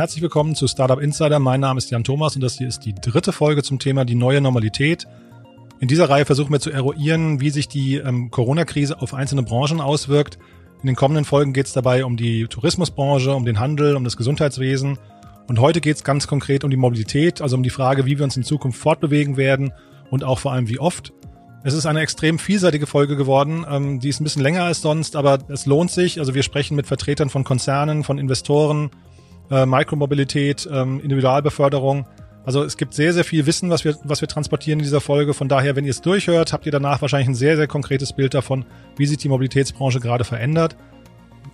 herzlich willkommen zu Startup Insider. Mein Name ist Jan Thomas und das hier ist die dritte Folge zum Thema die neue Normalität. In dieser Reihe versuchen wir zu eruieren, wie sich die ähm, Corona-Krise auf einzelne Branchen auswirkt. In den kommenden Folgen geht es dabei um die Tourismusbranche, um den Handel, um das Gesundheitswesen. Und heute geht es ganz konkret um die Mobilität, also um die Frage, wie wir uns in Zukunft fortbewegen werden und auch vor allem wie oft. Es ist eine extrem vielseitige Folge geworden. Ähm, die ist ein bisschen länger als sonst, aber es lohnt sich. Also wir sprechen mit Vertretern von Konzernen, von Investoren, äh, Mikromobilität, ähm, Individualbeförderung. Also es gibt sehr, sehr viel Wissen, was wir, was wir transportieren in dieser Folge. Von daher, wenn ihr es durchhört, habt ihr danach wahrscheinlich ein sehr, sehr konkretes Bild davon, wie sich die Mobilitätsbranche gerade verändert.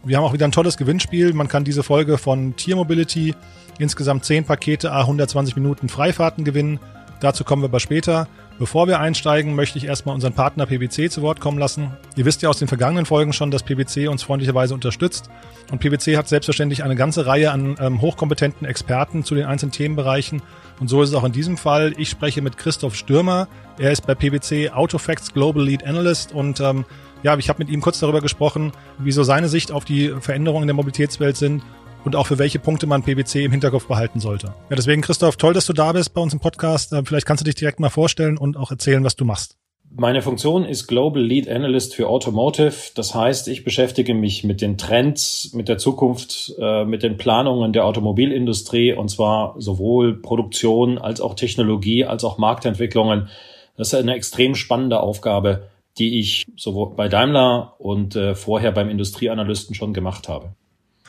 Wir haben auch wieder ein tolles Gewinnspiel. Man kann diese Folge von Tier Mobility insgesamt 10 Pakete a 120 Minuten Freifahrten gewinnen. Dazu kommen wir aber später. Bevor wir einsteigen, möchte ich erstmal unseren Partner PwC zu Wort kommen lassen. Ihr wisst ja aus den vergangenen Folgen schon, dass PwC uns freundlicherweise unterstützt. Und PwC hat selbstverständlich eine ganze Reihe an ähm, hochkompetenten Experten zu den einzelnen Themenbereichen. Und so ist es auch in diesem Fall. Ich spreche mit Christoph Stürmer. Er ist bei PwC Autofacts Global Lead Analyst und ähm, ja, ich habe mit ihm kurz darüber gesprochen, wieso seine Sicht auf die Veränderungen in der Mobilitätswelt sind und auch für welche Punkte man PwC im Hinterkopf behalten sollte. Ja, deswegen Christoph, toll, dass du da bist bei uns im Podcast. Äh, vielleicht kannst du dich direkt mal vorstellen und auch erzählen, was du machst. Meine Funktion ist Global Lead Analyst für Automotive. Das heißt, ich beschäftige mich mit den Trends, mit der Zukunft, äh, mit den Planungen der Automobilindustrie und zwar sowohl Produktion als auch Technologie als auch Marktentwicklungen. Das ist eine extrem spannende Aufgabe, die ich sowohl bei Daimler und äh, vorher beim Industrieanalysten schon gemacht habe.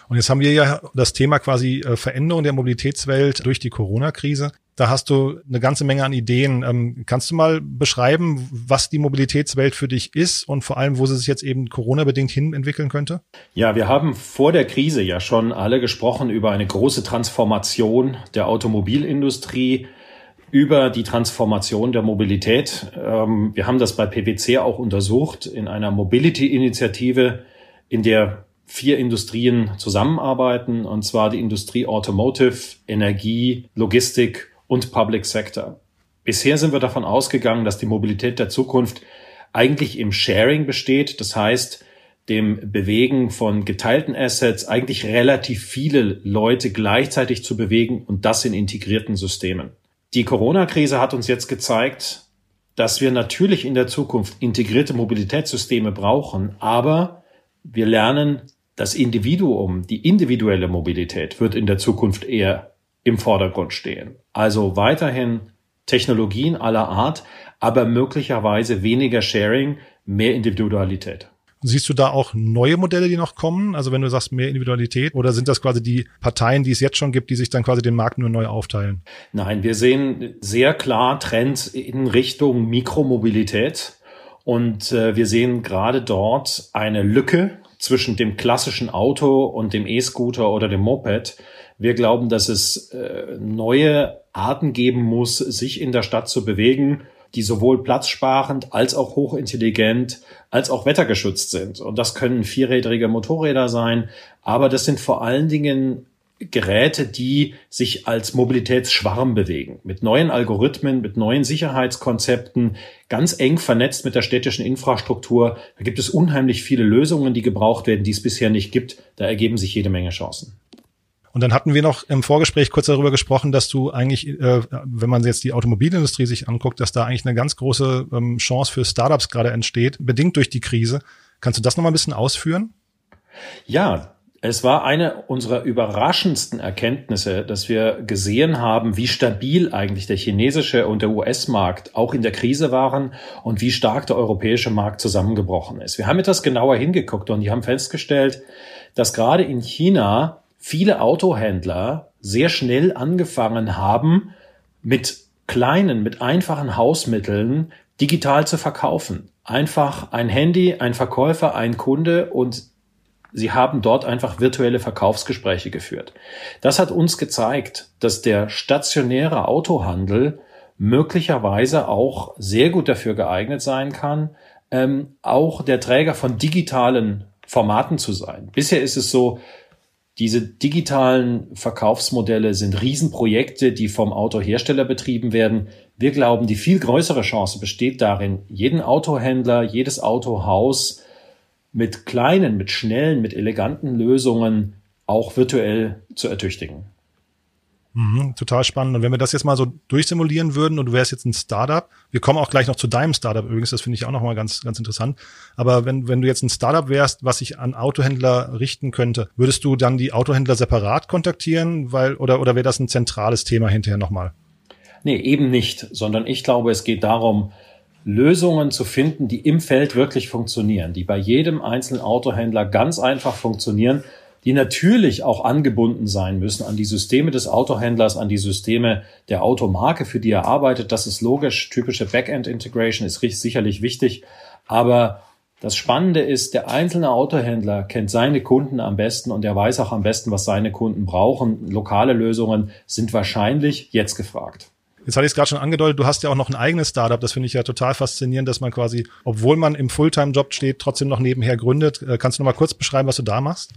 Und jetzt haben wir ja das Thema quasi äh, Veränderung der Mobilitätswelt durch die Corona-Krise. Da hast du eine ganze Menge an Ideen. Ähm, kannst du mal beschreiben, was die Mobilitätswelt für dich ist und vor allem, wo sie sich jetzt eben Corona-bedingt hin entwickeln könnte? Ja, wir haben vor der Krise ja schon alle gesprochen über eine große Transformation der Automobilindustrie über die Transformation der Mobilität. Ähm, wir haben das bei PwC auch untersucht in einer Mobility-Initiative, in der vier Industrien zusammenarbeiten, und zwar die Industrie Automotive, Energie, Logistik und Public Sector. Bisher sind wir davon ausgegangen, dass die Mobilität der Zukunft eigentlich im Sharing besteht, das heißt dem Bewegen von geteilten Assets, eigentlich relativ viele Leute gleichzeitig zu bewegen und das in integrierten Systemen. Die Corona-Krise hat uns jetzt gezeigt, dass wir natürlich in der Zukunft integrierte Mobilitätssysteme brauchen, aber wir lernen das Individuum, die individuelle Mobilität wird in der Zukunft eher im Vordergrund stehen. Also weiterhin Technologien aller Art, aber möglicherweise weniger Sharing, mehr Individualität. Siehst du da auch neue Modelle, die noch kommen? Also wenn du sagst mehr Individualität oder sind das quasi die Parteien, die es jetzt schon gibt, die sich dann quasi den Markt nur neu aufteilen? Nein, wir sehen sehr klar Trends in Richtung Mikromobilität und äh, wir sehen gerade dort eine Lücke zwischen dem klassischen Auto und dem E-Scooter oder dem Moped. Wir glauben, dass es äh, neue Arten geben muss, sich in der Stadt zu bewegen, die sowohl platzsparend als auch hochintelligent als auch wettergeschützt sind. Und das können vierrädrige Motorräder sein, aber das sind vor allen Dingen Geräte, die sich als Mobilitätsschwarm bewegen, mit neuen Algorithmen, mit neuen Sicherheitskonzepten, ganz eng vernetzt mit der städtischen Infrastruktur. Da gibt es unheimlich viele Lösungen, die gebraucht werden, die es bisher nicht gibt. Da ergeben sich jede Menge Chancen. Und dann hatten wir noch im Vorgespräch kurz darüber gesprochen, dass du eigentlich, äh, wenn man jetzt die Automobilindustrie sich anguckt, dass da eigentlich eine ganz große ähm, Chance für Startups gerade entsteht, bedingt durch die Krise. Kannst du das nochmal ein bisschen ausführen? Ja, es war eine unserer überraschendsten Erkenntnisse, dass wir gesehen haben, wie stabil eigentlich der chinesische und der US-Markt auch in der Krise waren und wie stark der europäische Markt zusammengebrochen ist. Wir haben etwas genauer hingeguckt und die haben festgestellt, dass gerade in China viele Autohändler sehr schnell angefangen haben, mit kleinen, mit einfachen Hausmitteln digital zu verkaufen. Einfach ein Handy, ein Verkäufer, ein Kunde und Sie haben dort einfach virtuelle Verkaufsgespräche geführt. Das hat uns gezeigt, dass der stationäre Autohandel möglicherweise auch sehr gut dafür geeignet sein kann, ähm, auch der Träger von digitalen Formaten zu sein. Bisher ist es so, diese digitalen Verkaufsmodelle sind Riesenprojekte, die vom Autohersteller betrieben werden. Wir glauben, die viel größere Chance besteht darin, jeden Autohändler, jedes Autohaus mit kleinen, mit schnellen, mit eleganten Lösungen auch virtuell zu ertüchtigen. Mhm, total spannend. Und wenn wir das jetzt mal so durchsimulieren würden und du wärst jetzt ein Startup, wir kommen auch gleich noch zu deinem Startup übrigens, das finde ich auch noch mal ganz, ganz interessant. Aber wenn, wenn du jetzt ein Startup wärst, was sich an Autohändler richten könnte, würdest du dann die Autohändler separat kontaktieren, weil, oder, oder wäre das ein zentrales Thema hinterher nochmal? Nee, eben nicht, sondern ich glaube, es geht darum, Lösungen zu finden, die im Feld wirklich funktionieren, die bei jedem einzelnen Autohändler ganz einfach funktionieren, die natürlich auch angebunden sein müssen an die Systeme des Autohändlers, an die Systeme der Automarke, für die er arbeitet. Das ist logisch. Typische Backend-Integration ist sicherlich wichtig. Aber das Spannende ist, der einzelne Autohändler kennt seine Kunden am besten und er weiß auch am besten, was seine Kunden brauchen. Lokale Lösungen sind wahrscheinlich jetzt gefragt. Jetzt hatte ich es gerade schon angedeutet, du hast ja auch noch ein eigenes Startup. Das finde ich ja total faszinierend, dass man quasi, obwohl man im Fulltime-Job steht, trotzdem noch nebenher gründet. Äh, kannst du noch mal kurz beschreiben, was du da machst?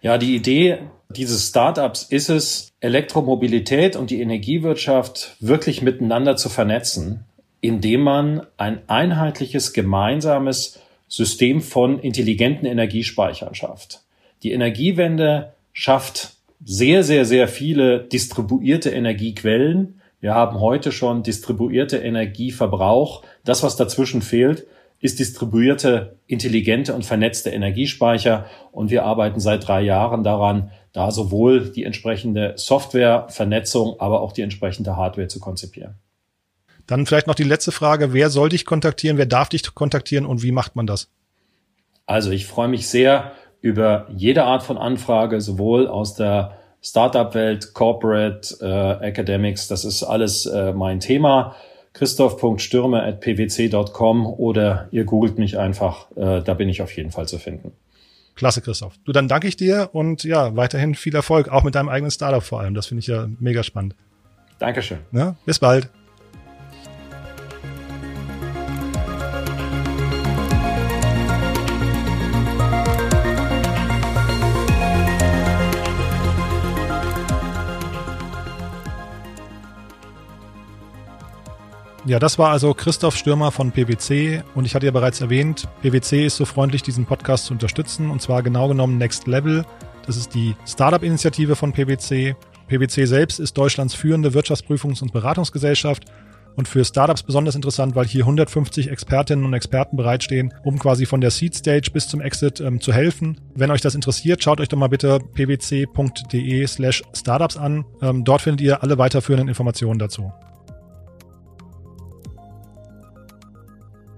Ja, die Idee dieses Startups ist es, Elektromobilität und die Energiewirtschaft wirklich miteinander zu vernetzen, indem man ein einheitliches, gemeinsames System von intelligenten Energiespeichern schafft. Die Energiewende schafft sehr, sehr, sehr viele distribuierte Energiequellen. Wir haben heute schon distribuierte Energieverbrauch. Das, was dazwischen fehlt, ist distribuierte, intelligente und vernetzte Energiespeicher. Und wir arbeiten seit drei Jahren daran, da sowohl die entsprechende Software, Vernetzung, aber auch die entsprechende Hardware zu konzipieren. Dann vielleicht noch die letzte Frage. Wer soll dich kontaktieren? Wer darf dich kontaktieren und wie macht man das? Also ich freue mich sehr über jede Art von Anfrage, sowohl aus der Startup-Welt, Corporate, äh, Academics. Das ist alles äh, mein Thema christoph.stürme.pwc.com oder ihr googelt mich einfach, äh, da bin ich auf jeden Fall zu finden. Klasse, Christoph. Du, dann danke ich dir und ja, weiterhin viel Erfolg, auch mit deinem eigenen Startup vor allem. Das finde ich ja mega spannend. Dankeschön. Ja, bis bald. Ja, das war also Christoph Stürmer von PwC und ich hatte ja bereits erwähnt, PwC ist so freundlich, diesen Podcast zu unterstützen und zwar genau genommen Next Level. Das ist die Startup-Initiative von PwC. PwC selbst ist Deutschlands führende Wirtschaftsprüfungs- und Beratungsgesellschaft und für Startups besonders interessant, weil hier 150 Expertinnen und Experten bereitstehen, um quasi von der Seed Stage bis zum Exit ähm, zu helfen. Wenn euch das interessiert, schaut euch doch mal bitte pwc.de slash startups an. Ähm, dort findet ihr alle weiterführenden Informationen dazu.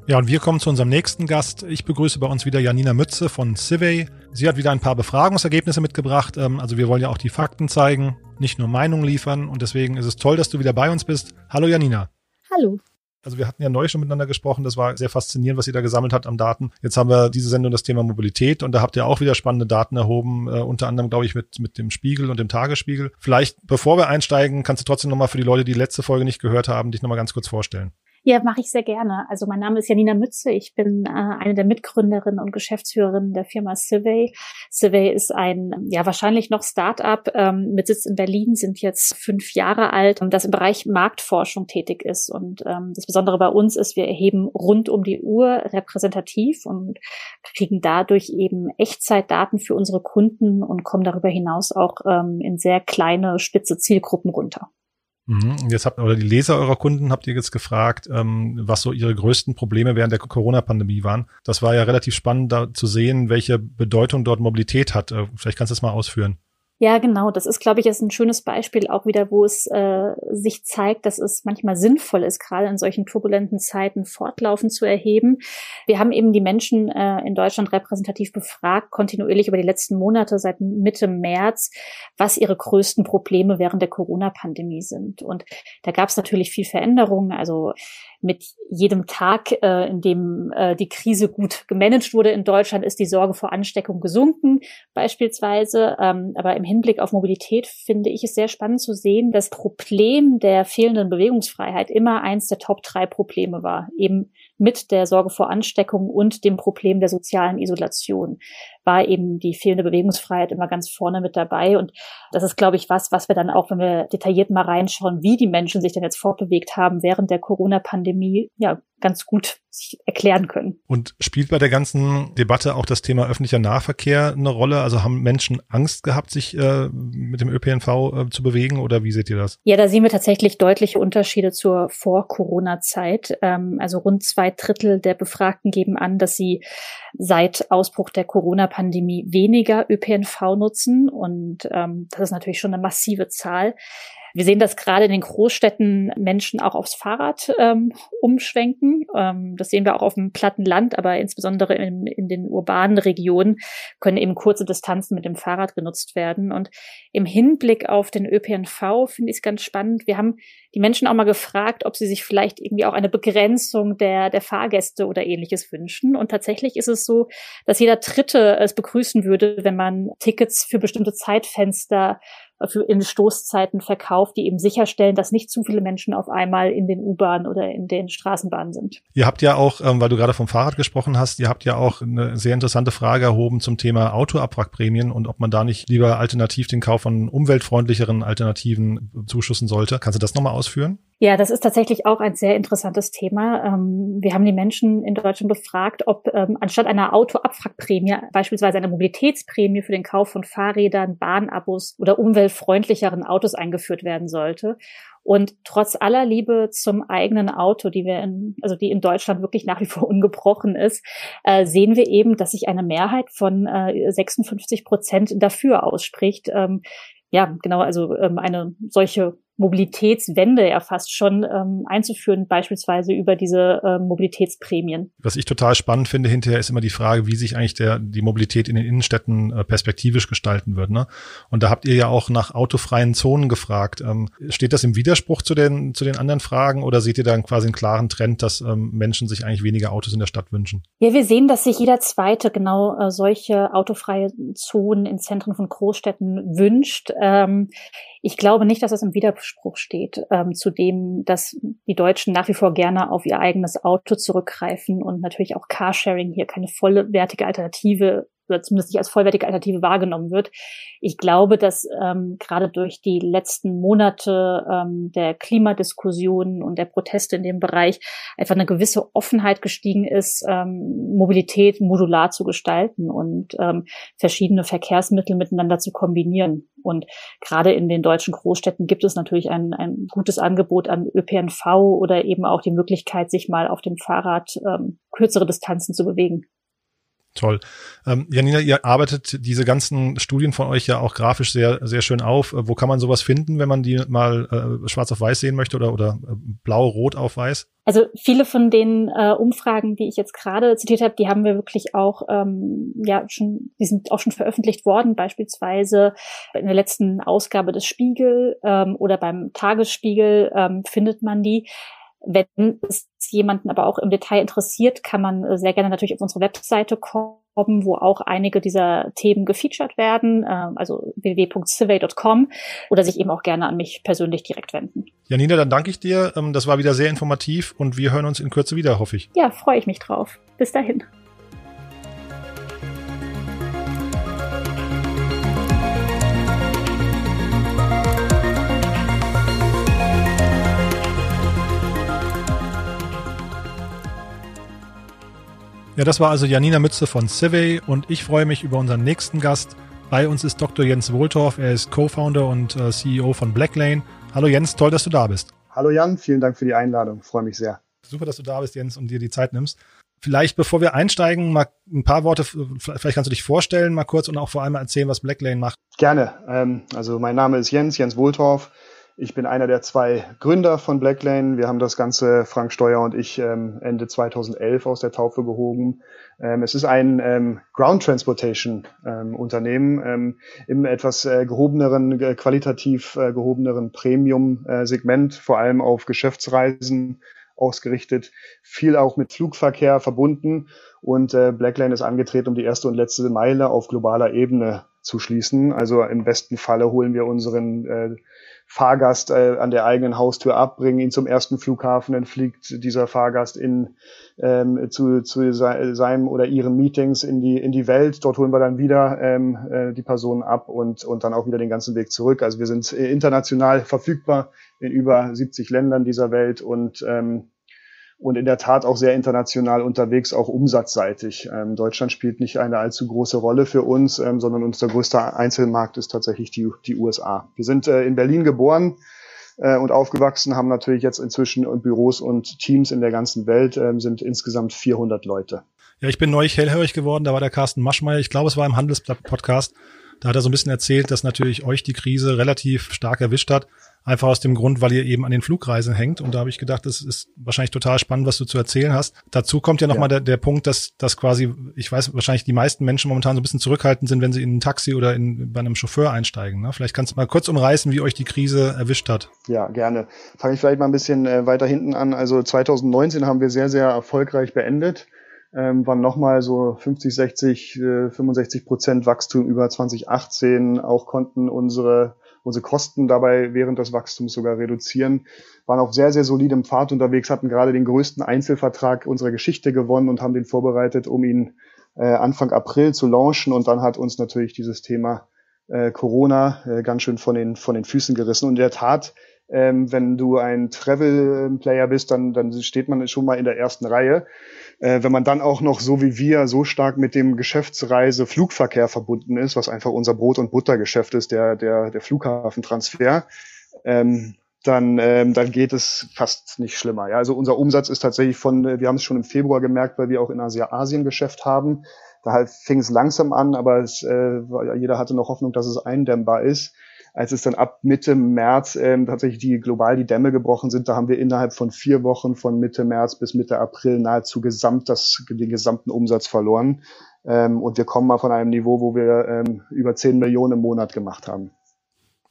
Ja, und wir kommen zu unserem nächsten Gast. Ich begrüße bei uns wieder Janina Mütze von Civey. Sie hat wieder ein paar Befragungsergebnisse mitgebracht. Ähm, also wir wollen ja auch die Fakten zeigen, nicht nur Meinungen liefern. Und deswegen ist es toll, dass du wieder bei uns bist. Hallo Janina. Hallo. Also wir hatten ja neu schon miteinander gesprochen. Das war sehr faszinierend, was ihr da gesammelt habt an Daten. Jetzt haben wir diese Sendung das Thema Mobilität und da habt ihr auch wieder spannende Daten erhoben, äh, unter anderem, glaube ich, mit, mit dem Spiegel und dem Tagesspiegel. Vielleicht, bevor wir einsteigen, kannst du trotzdem nochmal für die Leute, die letzte Folge nicht gehört haben, dich nochmal ganz kurz vorstellen. Ja, mache ich sehr gerne. Also mein Name ist Janina Mütze. Ich bin äh, eine der Mitgründerinnen und Geschäftsführerinnen der Firma Survey. Survey ist ein, ja, wahrscheinlich noch Start-up ähm, mit Sitz in Berlin, sind jetzt fünf Jahre alt, das im Bereich Marktforschung tätig ist. Und ähm, das Besondere bei uns ist, wir erheben rund um die Uhr repräsentativ und kriegen dadurch eben Echtzeitdaten für unsere Kunden und kommen darüber hinaus auch ähm, in sehr kleine, spitze Zielgruppen runter. Mhm. Jetzt habt oder die Leser eurer Kunden habt ihr jetzt gefragt, ähm, was so ihre größten Probleme während der Corona-Pandemie waren. Das war ja relativ spannend, da zu sehen, welche Bedeutung dort Mobilität hat. Äh, vielleicht kannst du das mal ausführen. Ja, genau. Das ist, glaube ich, jetzt ein schönes Beispiel auch wieder, wo es äh, sich zeigt, dass es manchmal sinnvoll ist, gerade in solchen turbulenten Zeiten fortlaufend zu erheben. Wir haben eben die Menschen äh, in Deutschland repräsentativ befragt, kontinuierlich über die letzten Monate seit Mitte März, was ihre größten Probleme während der Corona-Pandemie sind. Und da gab es natürlich viel Veränderungen. Also mit jedem Tag, äh, in dem äh, die Krise gut gemanagt wurde in Deutschland, ist die Sorge vor Ansteckung gesunken, beispielsweise. Ähm, aber im Hinblick auf Mobilität finde ich es sehr spannend zu sehen, das Problem der fehlenden Bewegungsfreiheit immer eins der Top drei Probleme war. Eben mit der Sorge vor Ansteckung und dem Problem der sozialen Isolation war eben die fehlende Bewegungsfreiheit immer ganz vorne mit dabei. Und das ist, glaube ich, was, was wir dann auch, wenn wir detailliert mal reinschauen, wie die Menschen sich denn jetzt fortbewegt haben während der Corona-Pandemie, ja, ganz gut sich erklären können. Und spielt bei der ganzen Debatte auch das Thema öffentlicher Nahverkehr eine Rolle? Also haben Menschen Angst gehabt, sich äh, mit dem ÖPNV äh, zu bewegen oder wie seht ihr das? Ja, da sehen wir tatsächlich deutliche Unterschiede zur Vor-Corona-Zeit. Ähm, also rund zwei Drittel der Befragten geben an, dass sie seit Ausbruch der Corona-Pandemie weniger ÖPNV nutzen. Und ähm, das ist natürlich schon eine massive Zahl. Wir sehen, dass gerade in den Großstädten Menschen auch aufs Fahrrad ähm, umschwenken. Ähm, das sehen wir auch auf dem platten Land, aber insbesondere in, in den urbanen Regionen können eben kurze Distanzen mit dem Fahrrad genutzt werden. Und im Hinblick auf den ÖPNV finde ich es ganz spannend. Wir haben die Menschen auch mal gefragt, ob sie sich vielleicht irgendwie auch eine Begrenzung der, der Fahrgäste oder ähnliches wünschen. Und tatsächlich ist es so, dass jeder Dritte es begrüßen würde, wenn man Tickets für bestimmte Zeitfenster für in Stoßzeiten verkauft, die eben sicherstellen, dass nicht zu viele Menschen auf einmal in den U-Bahnen oder in den Straßenbahnen sind. Ihr habt ja auch, ähm, weil du gerade vom Fahrrad gesprochen hast, ihr habt ja auch eine sehr interessante Frage erhoben zum Thema Autoabwrackprämien und ob man da nicht lieber alternativ den Kauf von umweltfreundlicheren Alternativen zuschussen sollte. Kannst du das nochmal ausführen? Ja, das ist tatsächlich auch ein sehr interessantes Thema. Ähm, wir haben die Menschen in Deutschland befragt, ob ähm, anstatt einer Autoabwrackprämie beispielsweise eine Mobilitätsprämie für den Kauf von Fahrrädern, Bahnabos oder umweltfreundlicheren Autos eingeführt werden sollte. Und trotz aller Liebe zum eigenen Auto, die wir in, also die in Deutschland wirklich nach wie vor ungebrochen ist, äh, sehen wir eben, dass sich eine Mehrheit von äh, 56 Prozent dafür ausspricht. Ähm, ja, genau, also ähm, eine solche Mobilitätswende ja fast schon ähm, einzuführen, beispielsweise über diese äh, Mobilitätsprämien. Was ich total spannend finde hinterher ist immer die Frage, wie sich eigentlich der, die Mobilität in den Innenstädten äh, perspektivisch gestalten wird. Ne? Und da habt ihr ja auch nach autofreien Zonen gefragt. Ähm, steht das im Widerspruch zu den, zu den anderen Fragen oder seht ihr dann quasi einen klaren Trend, dass ähm, Menschen sich eigentlich weniger Autos in der Stadt wünschen? Ja, wir sehen, dass sich jeder zweite genau äh, solche autofreie Zonen in Zentren von Großstädten wünscht. Ähm, ich glaube nicht, dass es im Widerspruch steht ähm, zu dem, dass die Deutschen nach wie vor gerne auf ihr eigenes Auto zurückgreifen und natürlich auch Carsharing hier keine vollwertige Alternative oder zumindest nicht als vollwertige Alternative wahrgenommen wird. Ich glaube, dass ähm, gerade durch die letzten Monate ähm, der Klimadiskussionen und der Proteste in dem Bereich einfach eine gewisse Offenheit gestiegen ist, ähm, Mobilität modular zu gestalten und ähm, verschiedene Verkehrsmittel miteinander zu kombinieren. Und gerade in den deutschen Großstädten gibt es natürlich ein, ein gutes Angebot an ÖPNV oder eben auch die Möglichkeit, sich mal auf dem Fahrrad ähm, kürzere Distanzen zu bewegen. Toll. Ähm, Janina, ihr arbeitet diese ganzen Studien von euch ja auch grafisch sehr, sehr schön auf. Äh, wo kann man sowas finden, wenn man die mal äh, schwarz auf weiß sehen möchte oder, oder äh, blau-rot auf weiß? Also viele von den äh, Umfragen, die ich jetzt gerade zitiert habe, die haben wir wirklich auch ähm, ja schon, die sind auch schon veröffentlicht worden, beispielsweise in der letzten Ausgabe des Spiegel ähm, oder beim Tagesspiegel ähm, findet man die. Wenn es jemanden aber auch im Detail interessiert, kann man äh, sehr gerne natürlich auf unsere Webseite kommen, wo auch einige dieser Themen gefeatured werden, ähm, also www.survey.com oder sich eben auch gerne an mich persönlich direkt wenden. Janina, dann danke ich dir. Ähm, das war wieder sehr informativ und wir hören uns in Kürze wieder, hoffe ich. Ja, freue ich mich drauf. Bis dahin. Ja, das war also Janina Mütze von Civey und ich freue mich über unseren nächsten Gast. Bei uns ist Dr. Jens Wohltorf. Er ist Co-Founder und äh, CEO von Blacklane. Hallo Jens, toll, dass du da bist. Hallo Jan, vielen Dank für die Einladung. Freue mich sehr. Super, dass du da bist, Jens, und dir die Zeit nimmst. Vielleicht, bevor wir einsteigen, mal ein paar Worte, vielleicht kannst du dich vorstellen, mal kurz und auch vor allem erzählen, was Blacklane macht. Gerne. Ähm, also mein Name ist Jens, Jens Wohltorf. Ich bin einer der zwei Gründer von Blacklane. Wir haben das Ganze, Frank Steuer und ich, ähm, Ende 2011 aus der Taufe gehoben. Ähm, es ist ein ähm, Ground Transportation Unternehmen im etwas äh, gehobeneren, qualitativ äh, gehobeneren Premium-Segment, vor allem auf Geschäftsreisen ausgerichtet, viel auch mit Flugverkehr verbunden. Und äh, Blacklane ist angetreten, um die erste und letzte Meile auf globaler Ebene zu schließen. Also im besten Falle holen wir unseren Fahrgast äh, an der eigenen Haustür ab, bringen ihn zum ersten Flughafen, dann fliegt dieser Fahrgast in, ähm, zu, zu seinem oder ihren Meetings in die, in die Welt. Dort holen wir dann wieder ähm, äh, die Person ab und, und dann auch wieder den ganzen Weg zurück. Also wir sind äh, international verfügbar in über 70 Ländern dieser Welt und ähm, und in der Tat auch sehr international unterwegs, auch umsatzseitig. Ähm, Deutschland spielt nicht eine allzu große Rolle für uns, ähm, sondern unser größter Einzelmarkt ist tatsächlich die, die USA. Wir sind äh, in Berlin geboren äh, und aufgewachsen, haben natürlich jetzt inzwischen Büros und Teams in der ganzen Welt, äh, sind insgesamt 400 Leute. Ja, ich bin neulich hellhörig geworden, da war der Carsten Maschmeyer, ich glaube, es war im Handelsblatt-Podcast, da hat er so ein bisschen erzählt, dass natürlich euch die Krise relativ stark erwischt hat. Einfach aus dem Grund, weil ihr eben an den Flugreisen hängt. Und da habe ich gedacht, das ist wahrscheinlich total spannend, was du zu erzählen hast. Dazu kommt ja nochmal ja. der, der Punkt, dass, dass quasi, ich weiß, wahrscheinlich die meisten Menschen momentan so ein bisschen zurückhaltend sind, wenn sie in ein Taxi oder in, bei einem Chauffeur einsteigen. Ne? Vielleicht kannst du mal kurz umreißen, wie euch die Krise erwischt hat. Ja, gerne. Fange ich vielleicht mal ein bisschen äh, weiter hinten an. Also 2019 haben wir sehr, sehr erfolgreich beendet ähm, waren nochmal so 50, 60, äh, 65 Prozent Wachstum über 2018. Auch konnten unsere, unsere Kosten dabei während des Wachstums sogar reduzieren. Waren auf sehr, sehr solidem Pfad unterwegs, hatten gerade den größten Einzelvertrag unserer Geschichte gewonnen und haben den vorbereitet, um ihn äh, Anfang April zu launchen. Und dann hat uns natürlich dieses Thema äh, Corona äh, ganz schön von den, von den Füßen gerissen. Und in der Tat, ähm, wenn du ein Travel-Player bist, dann, dann steht man schon mal in der ersten Reihe. Äh, wenn man dann auch noch so wie wir so stark mit dem Geschäftsreise-Flugverkehr verbunden ist, was einfach unser Brot- und Buttergeschäft ist, der, der, der Flughafentransfer, ähm, dann, ähm, dann geht es fast nicht schlimmer. Ja, also unser Umsatz ist tatsächlich von, äh, wir haben es schon im Februar gemerkt, weil wir auch in Asia-Asien Geschäft haben. Da halt fing es langsam an, aber es, äh, jeder hatte noch Hoffnung, dass es eindämmbar ist als es dann ab Mitte März ähm, tatsächlich die global die Dämme gebrochen sind, da haben wir innerhalb von vier Wochen von Mitte März bis Mitte April nahezu gesamt das, den gesamten Umsatz verloren. Ähm, und wir kommen mal von einem Niveau, wo wir ähm, über 10 Millionen im Monat gemacht haben.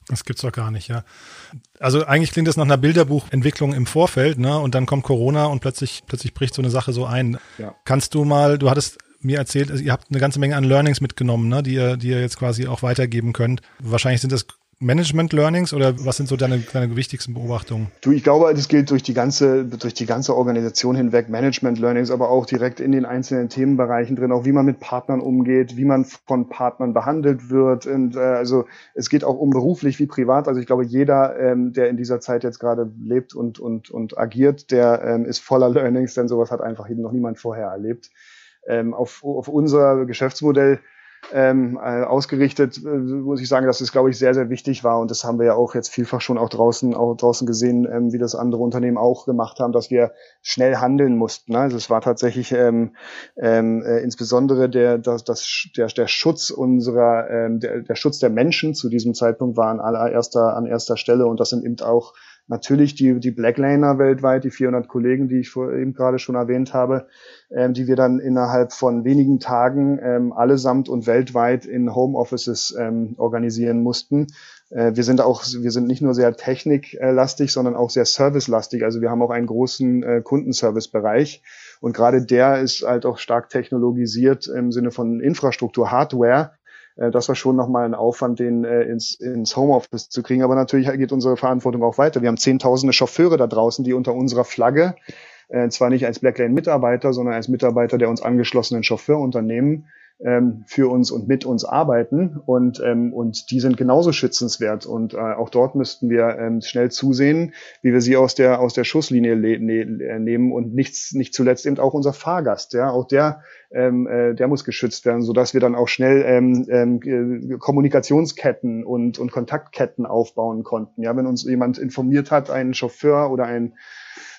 Das gibt's doch gar nicht, ja. Also eigentlich klingt das nach einer Bilderbuchentwicklung im Vorfeld, ne? Und dann kommt Corona und plötzlich plötzlich bricht so eine Sache so ein. Ja. Kannst du mal, du hattest mir erzählt, ihr habt eine ganze Menge an Learnings mitgenommen, ne, die ihr, die ihr jetzt quasi auch weitergeben könnt. Wahrscheinlich sind das Management Learnings oder was sind so deine, deine wichtigsten Beobachtungen? Du, ich glaube, das gilt durch die ganze, durch die ganze Organisation hinweg, Management Learnings, aber auch direkt in den einzelnen Themenbereichen drin, auch wie man mit Partnern umgeht, wie man von Partnern behandelt wird. Und äh, also es geht auch um beruflich wie privat. Also ich glaube, jeder, ähm, der in dieser Zeit jetzt gerade lebt und, und, und agiert, der ähm, ist voller Learnings, denn sowas hat einfach noch niemand vorher erlebt. Ähm, auf, auf unser Geschäftsmodell ähm, äh, ausgerichtet, äh, muss ich sagen, dass es, glaube ich, sehr, sehr wichtig war. Und das haben wir ja auch jetzt vielfach schon auch draußen, auch draußen gesehen, ähm, wie das andere Unternehmen auch gemacht haben, dass wir schnell handeln mussten. Ne? Also es war tatsächlich ähm, ähm, äh, insbesondere der, das, das, der, der Schutz unserer, ähm, der, der Schutz der Menschen zu diesem Zeitpunkt war an allererster, an erster Stelle. Und das sind eben auch natürlich die, die Blacklaner weltweit, die 400 Kollegen, die ich vor, eben gerade schon erwähnt habe, ähm, die wir dann innerhalb von wenigen Tagen ähm, allesamt und weltweit in Homeoffices ähm, organisieren mussten. Äh, wir sind auch, wir sind nicht nur sehr techniklastig, sondern auch sehr servicelastig. Also wir haben auch einen großen äh, Kundenservice-Bereich. Und gerade der ist halt auch stark technologisiert im Sinne von Infrastruktur, Hardware. Äh, das war schon nochmal ein Aufwand, den äh, ins, ins Homeoffice zu kriegen. Aber natürlich geht unsere Verantwortung auch weiter. Wir haben zehntausende Chauffeure da draußen, die unter unserer Flagge, äh, zwar nicht als Blacklane-Mitarbeiter, sondern als Mitarbeiter der uns angeschlossenen Chauffeurunternehmen, ähm, für uns und mit uns arbeiten. Und, ähm, und die sind genauso schützenswert. Und äh, auch dort müssten wir ähm, schnell zusehen, wie wir sie aus der aus der Schusslinie ne nehmen. Und nichts nicht zuletzt eben auch unser Fahrgast, ja, auch der ähm, äh, der muss geschützt werden, so dass wir dann auch schnell ähm, ähm, Kommunikationsketten und und Kontaktketten aufbauen konnten. Ja, wenn uns jemand informiert hat, ein Chauffeur oder ein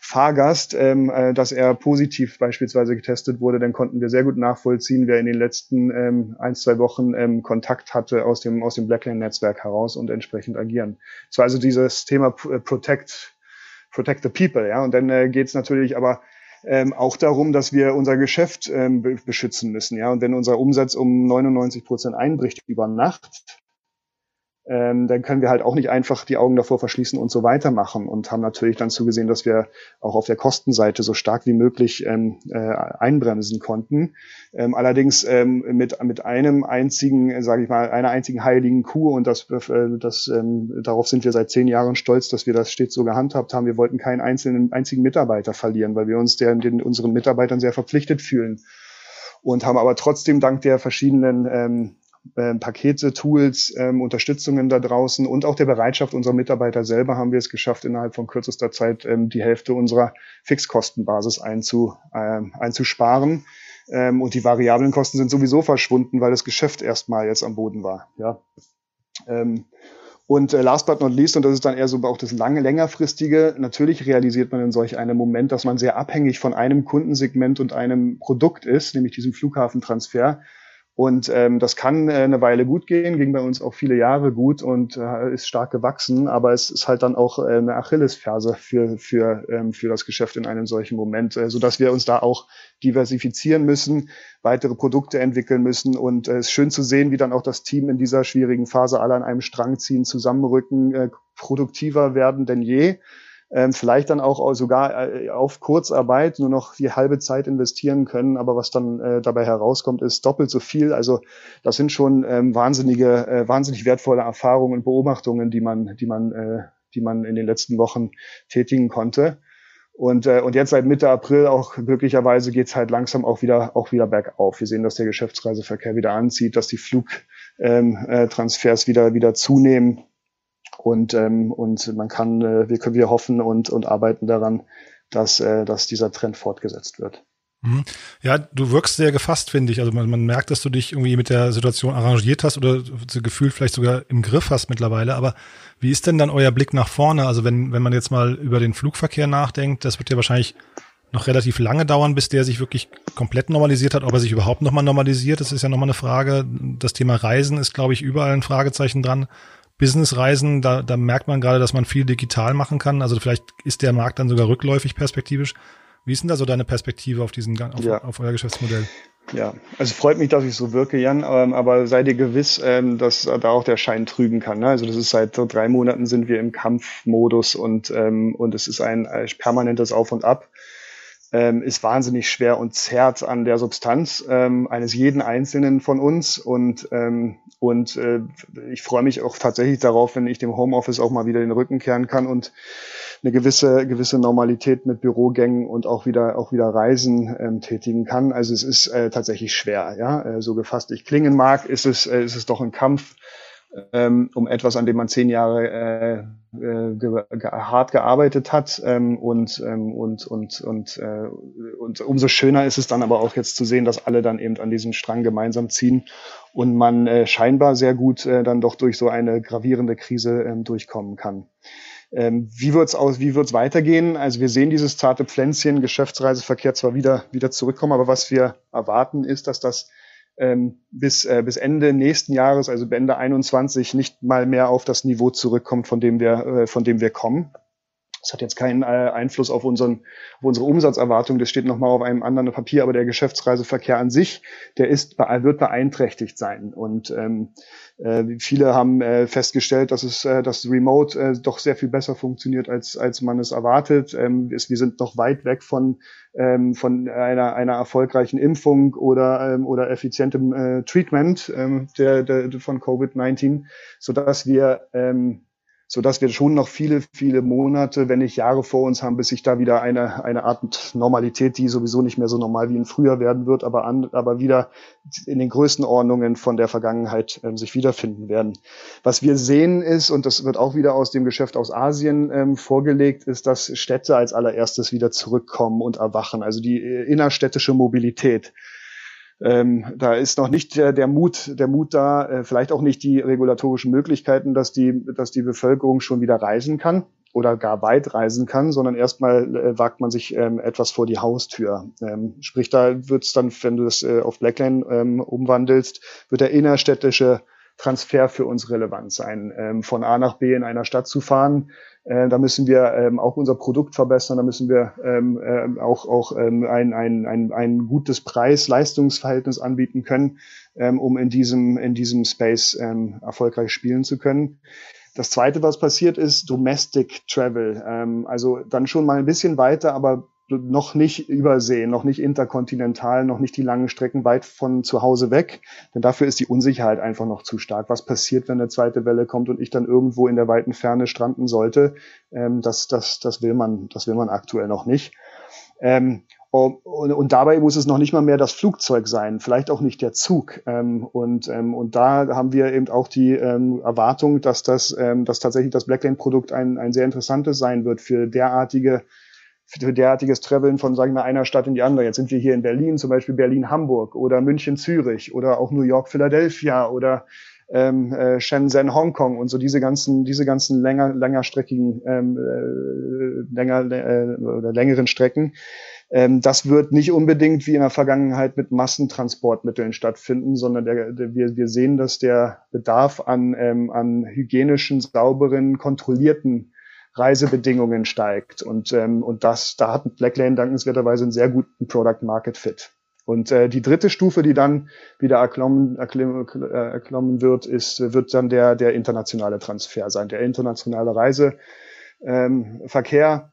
Fahrgast, ähm, äh, dass er positiv beispielsweise getestet wurde, dann konnten wir sehr gut nachvollziehen, wer in den letzten ähm, ein, zwei Wochen ähm, Kontakt hatte aus dem, aus dem Blackline-Netzwerk heraus und entsprechend agieren. Es war also dieses Thema äh, Protect, Protect the People, ja. Und dann äh, geht es natürlich aber ähm, auch darum, dass wir unser Geschäft ähm, beschützen müssen, ja. Und wenn unser Umsatz um 99 Prozent einbricht über Nacht, ähm, dann können wir halt auch nicht einfach die Augen davor verschließen und so weitermachen und haben natürlich dann zugesehen, dass wir auch auf der Kostenseite so stark wie möglich ähm, äh, einbremsen konnten. Ähm, allerdings ähm, mit, mit einem einzigen, äh, sage ich mal, einer einzigen heiligen Kuh und das, äh, das ähm, darauf sind wir seit zehn Jahren stolz, dass wir das stets so gehandhabt haben. Wir wollten keinen einzelnen einzigen Mitarbeiter verlieren, weil wir uns der, den, unseren Mitarbeitern sehr verpflichtet fühlen und haben aber trotzdem dank der verschiedenen ähm, äh, Pakete, Tools, ähm, Unterstützungen da draußen und auch der Bereitschaft unserer Mitarbeiter selber haben wir es geschafft, innerhalb von kürzester Zeit ähm, die Hälfte unserer Fixkostenbasis einzu, äh, einzusparen. Ähm, und die variablen Kosten sind sowieso verschwunden, weil das Geschäft erstmal jetzt am Boden war. Ja. Ähm, und äh, last but not least, und das ist dann eher so auch das lange, längerfristige, natürlich realisiert man in solch einem Moment, dass man sehr abhängig von einem Kundensegment und einem Produkt ist, nämlich diesem Flughafentransfer. Und ähm, das kann äh, eine Weile gut gehen, ging bei uns auch viele Jahre gut und äh, ist stark gewachsen, aber es ist halt dann auch äh, eine Achillesferse für, für, ähm, für das Geschäft in einem solchen Moment, äh, sodass wir uns da auch diversifizieren müssen, weitere Produkte entwickeln müssen. Und äh, es ist schön zu sehen, wie dann auch das Team in dieser schwierigen Phase alle an einem Strang ziehen, zusammenrücken, äh, produktiver werden denn je ähm, vielleicht dann auch sogar äh, auf Kurzarbeit nur noch die halbe Zeit investieren können, aber was dann äh, dabei herauskommt, ist doppelt so viel. Also das sind schon ähm, wahnsinnige, äh, wahnsinnig wertvolle Erfahrungen und Beobachtungen, die man, die man, äh, die man in den letzten Wochen tätigen konnte. Und, äh, und jetzt seit Mitte April auch glücklicherweise geht's halt langsam auch wieder auch wieder bergauf. Wir sehen, dass der Geschäftsreiseverkehr wieder anzieht, dass die Flugtransfers ähm, äh, wieder wieder zunehmen. Und, ähm, und man kann, äh, wir können wir hoffen und, und arbeiten daran, dass, äh, dass dieser Trend fortgesetzt wird. Mhm. Ja, du wirkst sehr gefasst, finde ich. Also man, man merkt, dass du dich irgendwie mit der Situation arrangiert hast oder gefühlt vielleicht sogar im Griff hast mittlerweile. Aber wie ist denn dann euer Blick nach vorne? Also wenn, wenn man jetzt mal über den Flugverkehr nachdenkt, das wird ja wahrscheinlich noch relativ lange dauern, bis der sich wirklich komplett normalisiert hat, ob er sich überhaupt nochmal normalisiert. Das ist ja nochmal eine Frage. Das Thema Reisen ist, glaube ich, überall ein Fragezeichen dran. Businessreisen, da, da merkt man gerade, dass man viel digital machen kann. Also vielleicht ist der Markt dann sogar rückläufig perspektivisch. Wie ist denn da so deine Perspektive auf diesen auf, ja. auf euer Geschäftsmodell? Ja, also freut mich, dass ich so wirke, Jan, ähm, aber sei dir gewiss, ähm, dass da auch der Schein trügen kann. Ne? Also das ist seit drei Monaten sind wir im Kampfmodus und, ähm, und es ist ein permanentes Auf und Ab ähm, ist wahnsinnig schwer und zerrt an der Substanz ähm, eines jeden Einzelnen von uns. Und, ähm, und äh, ich freue mich auch tatsächlich darauf, wenn ich dem Homeoffice auch mal wieder den Rücken kehren kann und eine gewisse, gewisse Normalität mit Bürogängen und auch wieder, auch wieder Reisen ähm, tätigen kann. Also es ist äh, tatsächlich schwer, ja. Äh, so gefasst ich klingen mag, ist es, äh, ist es doch ein Kampf ähm, um etwas, an dem man zehn Jahre äh, äh, ge ge hart gearbeitet hat ähm, und, ähm, und, und, und, äh, und umso schöner ist es dann aber auch jetzt zu sehen, dass alle dann eben an diesem Strang gemeinsam ziehen und man äh, scheinbar sehr gut äh, dann doch durch so eine gravierende Krise ähm, durchkommen kann. Ähm, wie wird's aus, wie wird's weitergehen? Also wir sehen dieses zarte Pflänzchen Geschäftsreiseverkehr zwar wieder, wieder zurückkommen, aber was wir erwarten ist, dass das ähm, bis, äh, bis Ende nächsten Jahres, also Ende 21, nicht mal mehr auf das Niveau zurückkommt, von dem wir, äh, von dem wir kommen. Das hat jetzt keinen äh, Einfluss auf, unseren, auf unsere Umsatzerwartung. Das steht nochmal auf einem anderen Papier, aber der Geschäftsreiseverkehr an sich, der ist, wird beeinträchtigt sein. Und ähm, äh, viele haben äh, festgestellt, dass es, äh, dass Remote äh, doch sehr viel besser funktioniert, als, als man es erwartet. Ähm, wir sind noch weit weg von, ähm, von einer, einer erfolgreichen Impfung oder, ähm, oder effizientem äh, Treatment der, der, von Covid-19, so dass wir so dass wir schon noch viele, viele Monate, wenn nicht Jahre vor uns haben, bis sich da wieder eine, eine Art Normalität, die sowieso nicht mehr so normal wie in früher werden wird, aber, an, aber wieder in den Größenordnungen von der Vergangenheit ähm, sich wiederfinden werden. Was wir sehen ist, und das wird auch wieder aus dem Geschäft aus Asien ähm, vorgelegt, ist, dass Städte als allererstes wieder zurückkommen und erwachen, also die äh, innerstädtische Mobilität. Ähm, da ist noch nicht der, der Mut, der Mut da, äh, vielleicht auch nicht die regulatorischen Möglichkeiten, dass die, dass die Bevölkerung schon wieder reisen kann oder gar weit reisen kann, sondern erstmal äh, wagt man sich ähm, etwas vor die Haustür. Ähm, sprich, da wird es dann, wenn du das äh, auf Blackline ähm, umwandelst, wird der innerstädtische Transfer für uns relevant sein, ähm, von A nach B in einer Stadt zu fahren, äh, da müssen wir ähm, auch unser Produkt verbessern, da müssen wir ähm, äh, auch, auch ähm, ein, ein, ein, ein gutes Preis-Leistungsverhältnis anbieten können, ähm, um in diesem, in diesem Space ähm, erfolgreich spielen zu können. Das zweite, was passiert, ist Domestic Travel. Ähm, also dann schon mal ein bisschen weiter, aber noch nicht übersehen, noch nicht interkontinental, noch nicht die langen Strecken weit von zu Hause weg. Denn dafür ist die Unsicherheit einfach noch zu stark. Was passiert, wenn eine zweite Welle kommt und ich dann irgendwo in der weiten Ferne stranden sollte? Ähm, das, das, das will man, das will man aktuell noch nicht. Ähm, Und, und, dabei muss es noch nicht mal mehr das Flugzeug sein, vielleicht auch nicht der Zug. Ähm, und, ähm, und da haben wir eben auch die ähm, Erwartung, dass das, ähm, dass tatsächlich das Blacklane-Produkt ein, ein sehr interessantes sein wird für derartige für derartiges Traveln von, sagen wir, einer Stadt in die andere. Jetzt sind wir hier in Berlin, zum Beispiel Berlin-Hamburg oder München-Zürich oder auch New York-Philadelphia oder ähm, äh, Shenzhen, Hongkong und so diese ganzen, diese ganzen länger, längerstreckigen, ähm, äh, länger äh, oder längeren Strecken. Ähm, das wird nicht unbedingt wie in der Vergangenheit mit Massentransportmitteln stattfinden, sondern der, der, wir, wir sehen, dass der Bedarf an, ähm, an hygienischen, sauberen, kontrollierten Reisebedingungen steigt. Und, ähm, und das, da hat Blacklane dankenswerterweise einen sehr guten Product Market Fit. Und äh, die dritte Stufe, die dann wieder erklommen, erklommen, äh, erklommen wird, ist, wird dann der, der internationale Transfer sein, der internationale Reiseverkehr. Ähm, Verkehr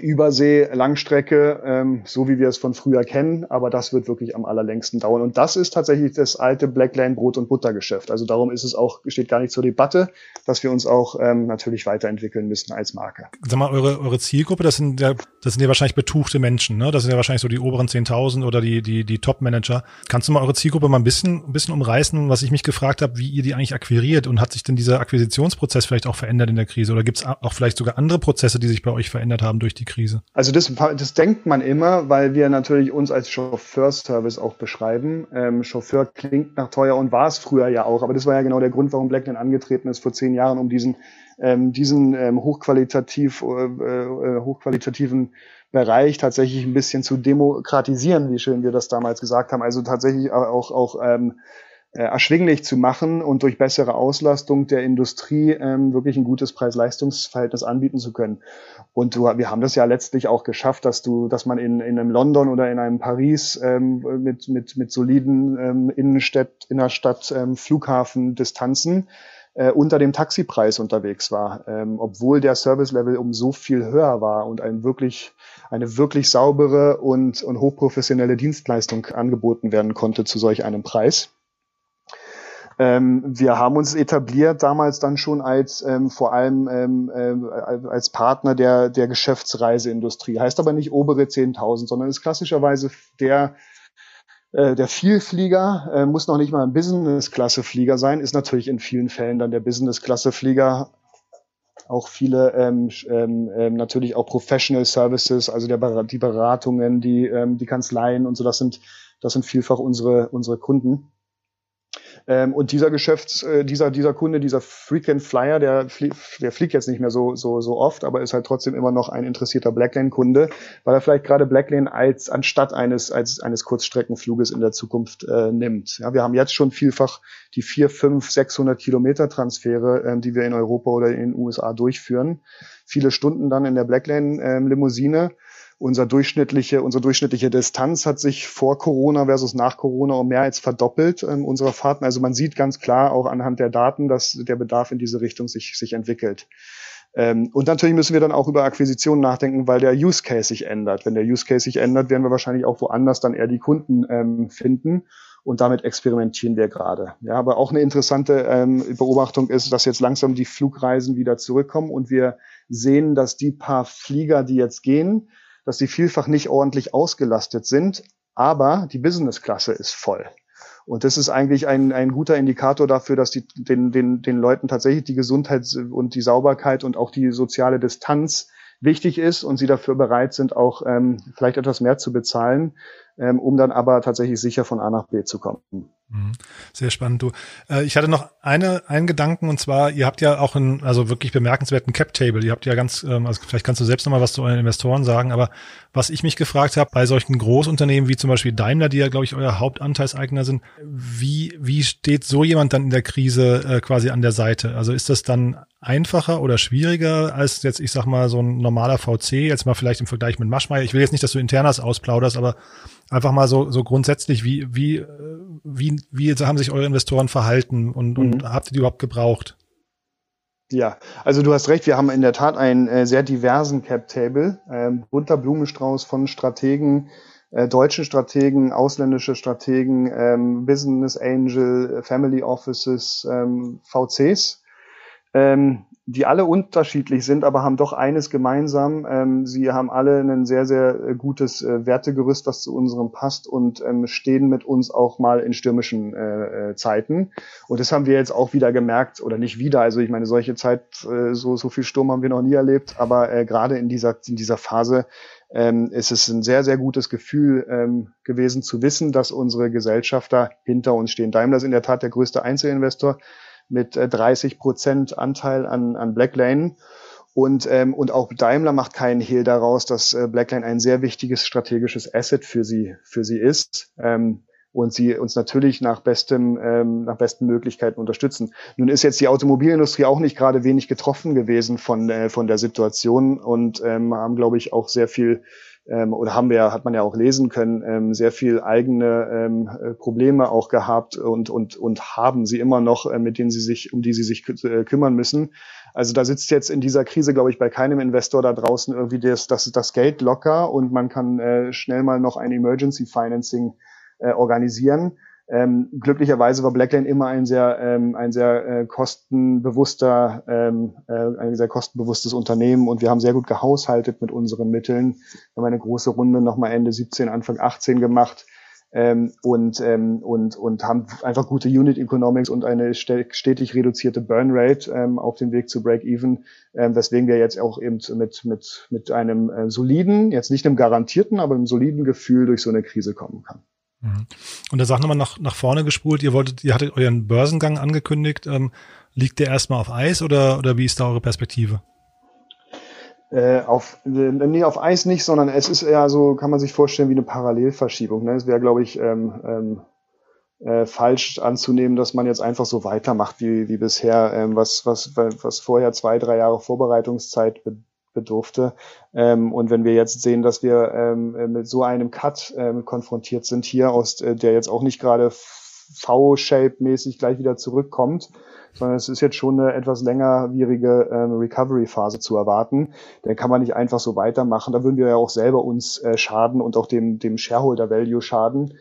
Übersee, Langstrecke, ähm, so wie wir es von früher kennen, aber das wird wirklich am allerlängsten dauern. Und das ist tatsächlich das alte Blackline Brot- und Buttergeschäft. Also darum ist es auch, steht gar nicht zur Debatte, dass wir uns auch ähm, natürlich weiterentwickeln müssen als Marke. Sag mal, eure, eure Zielgruppe, das sind ja, das sind ja wahrscheinlich betuchte Menschen, ne? Das sind ja wahrscheinlich so die oberen 10.000 oder die, die, die Top-Manager. Kannst du mal eure Zielgruppe mal ein bisschen, ein bisschen umreißen, was ich mich gefragt habe, wie ihr die eigentlich akquiriert und hat sich denn dieser Akquisitionsprozess vielleicht auch verändert in der Krise oder gibt es auch vielleicht sogar andere Prozesse, die sich bei euch verändert haben durch die die Krise? Also das, das denkt man immer, weil wir natürlich uns als Chauffeurservice auch beschreiben. Ähm, Chauffeur klingt nach teuer und war es früher ja auch, aber das war ja genau der Grund, warum Blackline angetreten ist vor zehn Jahren, um diesen, ähm, diesen ähm, hochqualitativ, äh, äh, hochqualitativen Bereich tatsächlich ein bisschen zu demokratisieren, wie schön wir das damals gesagt haben. Also tatsächlich auch, auch ähm, äh, erschwinglich zu machen und durch bessere Auslastung der Industrie ähm, wirklich ein gutes Preis-Leistungs-Verhältnis anbieten zu können. Und du, wir haben das ja letztlich auch geschafft, dass du, dass man in, in einem London oder in einem Paris ähm, mit, mit, mit soliden ähm, Innenstadt, Innerstadt, ähm, Flughafen, Distanzen äh, unter dem Taxipreis unterwegs war, ähm, obwohl der Service-Level um so viel höher war und ein wirklich, eine wirklich saubere und, und hochprofessionelle Dienstleistung angeboten werden konnte zu solch einem Preis. Ähm, wir haben uns etabliert damals dann schon als ähm, vor allem ähm, äh, als Partner der, der Geschäftsreiseindustrie. Heißt aber nicht obere 10.000, sondern ist klassischerweise der äh, der Vielflieger äh, muss noch nicht mal ein Business-Klasse-Flieger sein, ist natürlich in vielen Fällen dann der Business-Klasse-Flieger auch viele ähm, ähm, ähm, natürlich auch Professional Services, also der, die Beratungen, die, ähm, die Kanzleien und so, das sind, das sind vielfach unsere, unsere Kunden. Ähm, und dieser Geschäfts, äh, dieser, dieser Kunde, dieser Frequent Flyer, der, flie der fliegt jetzt nicht mehr so, so, so oft, aber ist halt trotzdem immer noch ein interessierter Blacklane-Kunde, weil er vielleicht gerade Blacklane als anstatt eines, als eines Kurzstreckenfluges in der Zukunft äh, nimmt. Ja, wir haben jetzt schon vielfach die vier, fünf, 600 Kilometer Transfere, äh, die wir in Europa oder in den USA durchführen. Viele Stunden dann in der Blacklane-Limousine. Ähm, unser durchschnittliche, unsere durchschnittliche Distanz hat sich vor Corona versus nach Corona um mehr als verdoppelt ähm, unserer Fahrten. Also man sieht ganz klar auch anhand der Daten, dass der Bedarf in diese Richtung sich, sich entwickelt. Ähm, und natürlich müssen wir dann auch über Akquisitionen nachdenken, weil der Use Case sich ändert. Wenn der Use Case sich ändert, werden wir wahrscheinlich auch woanders dann eher die Kunden ähm, finden. Und damit experimentieren wir gerade. Ja, aber auch eine interessante ähm, Beobachtung ist, dass jetzt langsam die Flugreisen wieder zurückkommen und wir sehen, dass die paar Flieger, die jetzt gehen, dass sie vielfach nicht ordentlich ausgelastet sind, aber die Business-Klasse ist voll. Und das ist eigentlich ein, ein guter Indikator dafür, dass die, den, den, den Leuten tatsächlich die Gesundheit und die Sauberkeit und auch die soziale Distanz wichtig ist und sie dafür bereit sind, auch ähm, vielleicht etwas mehr zu bezahlen, ähm, um dann aber tatsächlich sicher von A nach B zu kommen. Mhm. Sehr spannend, du. Äh, ich hatte noch eine, einen Gedanken und zwar, ihr habt ja auch einen, also wirklich bemerkenswerten Cap-Table. Ihr habt ja ganz, ähm, also vielleicht kannst du selbst nochmal was zu euren Investoren sagen, aber was ich mich gefragt habe, bei solchen Großunternehmen wie zum Beispiel Daimler, die ja, glaube ich, euer Hauptanteilseigner sind, wie, wie steht so jemand dann in der Krise äh, quasi an der Seite? Also ist das dann einfacher oder schwieriger als jetzt, ich sag mal, so ein normaler VC, jetzt mal vielleicht im Vergleich mit Maschmeyer? Ich will jetzt nicht, dass du internas ausplauderst, aber einfach mal so, so grundsätzlich, wie, wie, wie, wie haben sich eure Investoren verhalten und, und mhm. habt ihr die überhaupt gebraucht? Ja, also du hast recht, wir haben in der Tat einen äh, sehr diversen Cap-Table, äh, bunter Blumenstrauß von Strategen, äh, deutschen Strategen, ausländische Strategen, ähm, Business Angel, Family Offices, ähm, VCs. Ähm, die alle unterschiedlich sind, aber haben doch eines gemeinsam. Ähm, sie haben alle ein sehr, sehr äh, gutes äh, Wertegerüst, das zu unserem passt und ähm, stehen mit uns auch mal in stürmischen äh, äh, Zeiten. Und das haben wir jetzt auch wieder gemerkt, oder nicht wieder, also ich meine, solche Zeit, äh, so, so viel Sturm haben wir noch nie erlebt, aber äh, gerade in dieser, in dieser Phase ähm, ist es ein sehr, sehr gutes Gefühl ähm, gewesen zu wissen, dass unsere Gesellschafter hinter uns stehen. Daimler ist in der Tat der größte Einzelinvestor mit äh, 30 Prozent Anteil an, an Blacklane. Und, ähm, und auch Daimler macht keinen Hehl daraus, dass äh, Blacklane ein sehr wichtiges strategisches Asset für sie, für sie ist. Ähm, und sie uns natürlich nach bestem, ähm, nach besten Möglichkeiten unterstützen. Nun ist jetzt die Automobilindustrie auch nicht gerade wenig getroffen gewesen von, äh, von der Situation und ähm, haben, glaube ich, auch sehr viel ähm, oder haben wir, hat man ja auch lesen können, ähm, sehr viel eigene ähm, äh, Probleme auch gehabt und, und, und haben sie immer noch, äh, mit denen sie sich, um die sie sich äh, kümmern müssen. Also da sitzt jetzt in dieser Krise, glaube ich, bei keinem Investor da draußen irgendwie das, das, das Geld locker und man kann äh, schnell mal noch ein Emergency Financing äh, organisieren. Ähm, glücklicherweise war Blackline immer ein sehr, ähm, ein sehr äh, kostenbewusster, ähm, äh, ein sehr kostenbewusstes Unternehmen und wir haben sehr gut gehaushaltet mit unseren Mitteln. Wir haben eine große Runde nochmal Ende 17, Anfang 18 gemacht ähm, und, ähm, und, und haben einfach gute Unit Economics und eine stetig reduzierte Burn Rate ähm, auf dem Weg zu Break-Even, ähm, weswegen wir jetzt auch eben mit, mit, mit einem äh, soliden, jetzt nicht einem garantierten, aber einem soliden Gefühl durch so eine Krise kommen kann. Mhm. Und da sagt nochmal nach, nach vorne gespult, ihr wolltet, ihr hattet euren Börsengang angekündigt. Ähm, liegt der erstmal auf Eis oder, oder wie ist da eure Perspektive? Äh, auf, äh, nee, auf Eis nicht, sondern es ist eher so, kann man sich vorstellen, wie eine Parallelverschiebung. Ne? Es wäre, glaube ich, ähm, ähm, äh, falsch anzunehmen, dass man jetzt einfach so weitermacht wie, wie bisher, ähm, was, was, was vorher zwei, drei Jahre Vorbereitungszeit bedurfte. Ähm, und wenn wir jetzt sehen, dass wir ähm, mit so einem Cut ähm, konfrontiert sind hier, aus äh, der jetzt auch nicht gerade V-Shape-mäßig gleich wieder zurückkommt, sondern es ist jetzt schon eine etwas längerwierige ähm, Recovery-Phase zu erwarten. Dann kann man nicht einfach so weitermachen. Da würden wir ja auch selber uns äh, schaden und auch dem, dem Shareholder-Value schaden.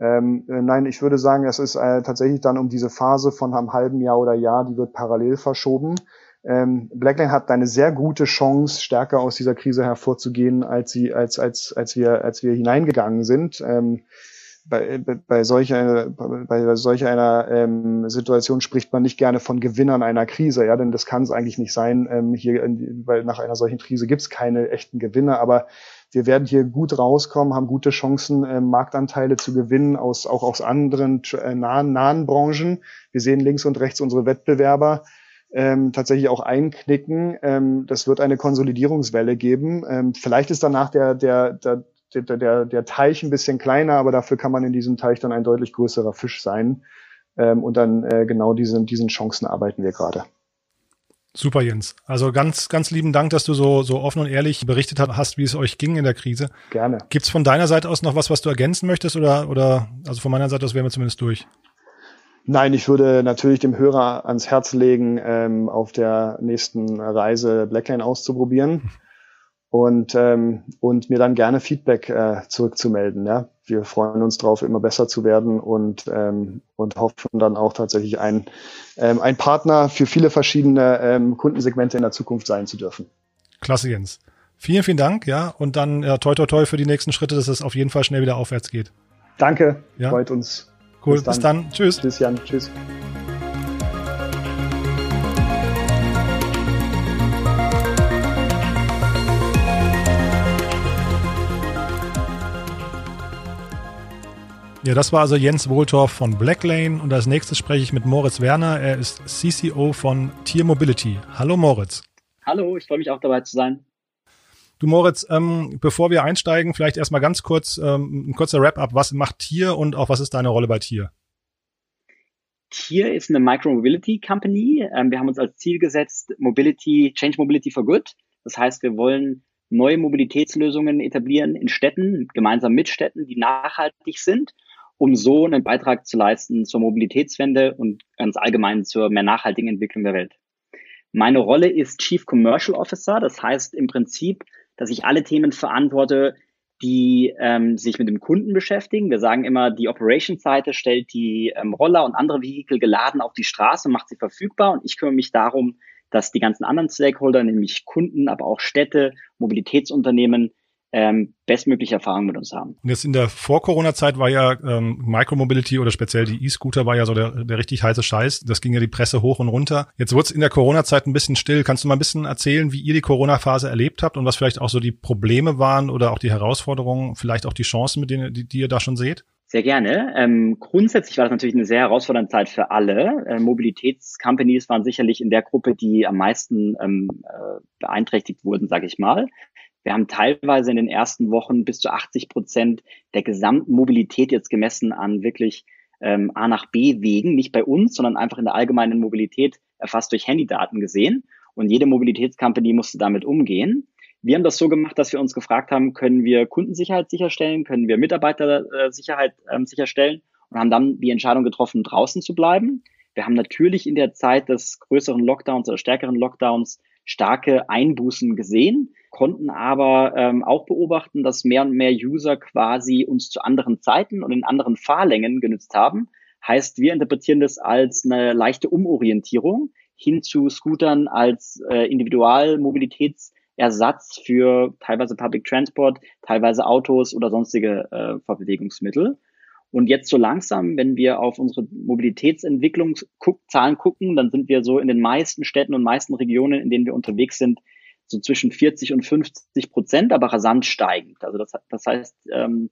Ähm, äh, nein, ich würde sagen, es ist äh, tatsächlich dann um diese Phase von einem halben Jahr oder Jahr, die wird parallel verschoben. Ähm, Blackline hat eine sehr gute Chance, stärker aus dieser Krise hervorzugehen, als sie, als, als, als wir, als wir hineingegangen sind. Ähm, bei, bei, bei solch einer, bei solch einer ähm, Situation spricht man nicht gerne von Gewinnern einer Krise, ja, denn das kann es eigentlich nicht sein. Ähm, hier, weil nach einer solchen Krise gibt es keine echten Gewinner, aber wir werden hier gut rauskommen, haben gute Chancen, äh, Marktanteile zu gewinnen, aus, auch aus anderen äh, nahen, nahen Branchen. Wir sehen links und rechts unsere Wettbewerber ähm, tatsächlich auch einknicken. Ähm, das wird eine Konsolidierungswelle geben. Ähm, vielleicht ist danach der, der, der, der, der, der Teich ein bisschen kleiner, aber dafür kann man in diesem Teich dann ein deutlich größerer Fisch sein. Ähm, und dann äh, genau diesen, diesen Chancen arbeiten wir gerade. Super, Jens. Also ganz, ganz lieben Dank, dass du so, so offen und ehrlich berichtet hast, wie es euch ging in der Krise. Gerne. Gibt's von deiner Seite aus noch was, was du ergänzen möchtest oder, oder, also von meiner Seite aus wären wir zumindest durch? Nein, ich würde natürlich dem Hörer ans Herz legen, ähm, auf der nächsten Reise Blackline auszuprobieren und, ähm, und mir dann gerne Feedback äh, zurückzumelden. Ja? Wir freuen uns drauf, immer besser zu werden und, ähm, und hoffen dann auch tatsächlich ein, ähm, ein Partner für viele verschiedene ähm, Kundensegmente in der Zukunft sein zu dürfen. Klasse, Jens. Vielen, vielen Dank, ja. Und dann ja, toi toi toi für die nächsten Schritte, dass es auf jeden Fall schnell wieder aufwärts geht. Danke, ja? freut uns. Cool, bis dann. bis dann. Tschüss. Tschüss, Jan. Tschüss. Ja, das war also Jens Wohltorf von Blacklane und als nächstes spreche ich mit Moritz Werner. Er ist CCO von Tier Mobility. Hallo Moritz. Hallo, ich freue mich auch dabei zu sein. Du Moritz, ähm, bevor wir einsteigen, vielleicht erstmal ganz kurz ähm, ein kurzer Wrap-up. Was macht Tier und auch was ist deine Rolle bei Tier? Tier ist eine Micro-Mobility Company. Ähm, wir haben uns als Ziel gesetzt, Mobility, Change Mobility for Good. Das heißt, wir wollen neue Mobilitätslösungen etablieren in Städten, gemeinsam mit Städten, die nachhaltig sind, um so einen Beitrag zu leisten zur Mobilitätswende und ganz allgemein zur mehr nachhaltigen Entwicklung der Welt. Meine Rolle ist Chief Commercial Officer. Das heißt im Prinzip, dass ich alle Themen verantworte, die ähm, sich mit dem Kunden beschäftigen. Wir sagen immer, die Operations-Seite stellt die ähm, Roller und andere Vehikel geladen auf die Straße, macht sie verfügbar und ich kümmere mich darum, dass die ganzen anderen Stakeholder, nämlich Kunden, aber auch Städte, Mobilitätsunternehmen, ähm, bestmögliche Erfahrungen mit uns haben. Und jetzt in der Vor-Corona-Zeit war ja ähm, Micromobility oder speziell die E-Scooter war ja so der, der richtig heiße Scheiß. Das ging ja die Presse hoch und runter. Jetzt wurde es in der Corona-Zeit ein bisschen still. Kannst du mal ein bisschen erzählen, wie ihr die Corona-Phase erlebt habt und was vielleicht auch so die Probleme waren oder auch die Herausforderungen, vielleicht auch die Chancen, mit denen die, die ihr da schon seht? Sehr gerne. Ähm, grundsätzlich war das natürlich eine sehr herausfordernde Zeit für alle. Äh, Mobilitätscompanies waren sicherlich in der Gruppe, die am meisten ähm, äh, beeinträchtigt wurden, sage ich mal. Wir haben teilweise in den ersten Wochen bis zu 80 Prozent der gesamten Mobilität jetzt gemessen an wirklich ähm, A nach B Wegen, nicht bei uns, sondern einfach in der allgemeinen Mobilität erfasst durch Handydaten gesehen. Und jede Mobilitätscompany musste damit umgehen. Wir haben das so gemacht, dass wir uns gefragt haben, können wir Kundensicherheit sicherstellen, können wir Mitarbeitersicherheit ähm, sicherstellen und haben dann die Entscheidung getroffen, draußen zu bleiben. Wir haben natürlich in der Zeit des größeren Lockdowns oder stärkeren Lockdowns starke Einbußen gesehen, konnten aber ähm, auch beobachten, dass mehr und mehr User quasi uns zu anderen Zeiten und in anderen Fahrlängen genützt haben. Heißt, wir interpretieren das als eine leichte Umorientierung hin zu Scootern als äh, Individualmobilitätsersatz für teilweise Public Transport, teilweise Autos oder sonstige äh, Verpflegungsmittel. Und jetzt so langsam, wenn wir auf unsere Mobilitätsentwicklungszahlen gucken, dann sind wir so in den meisten Städten und meisten Regionen, in denen wir unterwegs sind, so zwischen 40 und 50 Prozent, aber rasant steigend. Also das, das heißt, ähm,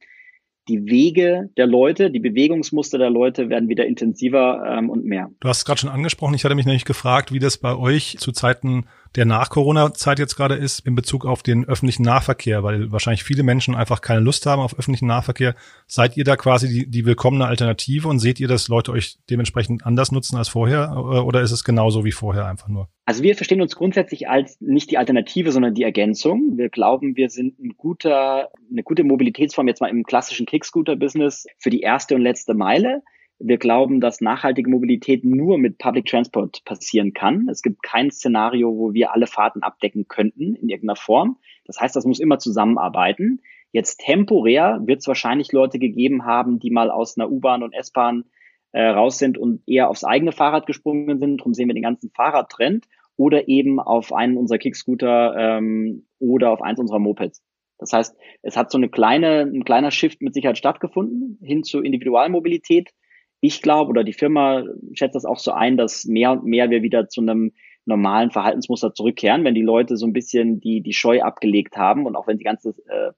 die Wege der Leute, die Bewegungsmuster der Leute werden wieder intensiver ähm, und mehr. Du hast es gerade schon angesprochen. Ich hatte mich nämlich gefragt, wie das bei euch zu Zeiten der Nach-Corona-Zeit jetzt gerade ist in Bezug auf den öffentlichen Nahverkehr, weil wahrscheinlich viele Menschen einfach keine Lust haben auf öffentlichen Nahverkehr. Seid ihr da quasi die, die willkommene Alternative und seht ihr, dass Leute euch dementsprechend anders nutzen als vorher oder ist es genauso wie vorher einfach nur? Also wir verstehen uns grundsätzlich als nicht die Alternative, sondern die Ergänzung. Wir glauben, wir sind ein guter, eine gute Mobilitätsform jetzt mal im klassischen Kickscooter-Business für die erste und letzte Meile. Wir glauben, dass nachhaltige Mobilität nur mit Public Transport passieren kann. Es gibt kein Szenario, wo wir alle Fahrten abdecken könnten in irgendeiner Form. Das heißt, das muss immer zusammenarbeiten. Jetzt temporär wird es wahrscheinlich Leute gegeben haben, die mal aus einer U-Bahn und S-Bahn äh, raus sind und eher aufs eigene Fahrrad gesprungen sind. Darum sehen wir den ganzen Fahrradtrend oder eben auf einen unserer Kickscooter ähm, oder auf eins unserer Mopeds. Das heißt, es hat so eine kleine, ein kleiner Shift mit Sicherheit stattgefunden hin zur Individualmobilität ich glaube oder die Firma schätzt das auch so ein, dass mehr und mehr wir wieder zu einem normalen Verhaltensmuster zurückkehren, wenn die Leute so ein bisschen die, die Scheu abgelegt haben und auch wenn die ganze äh,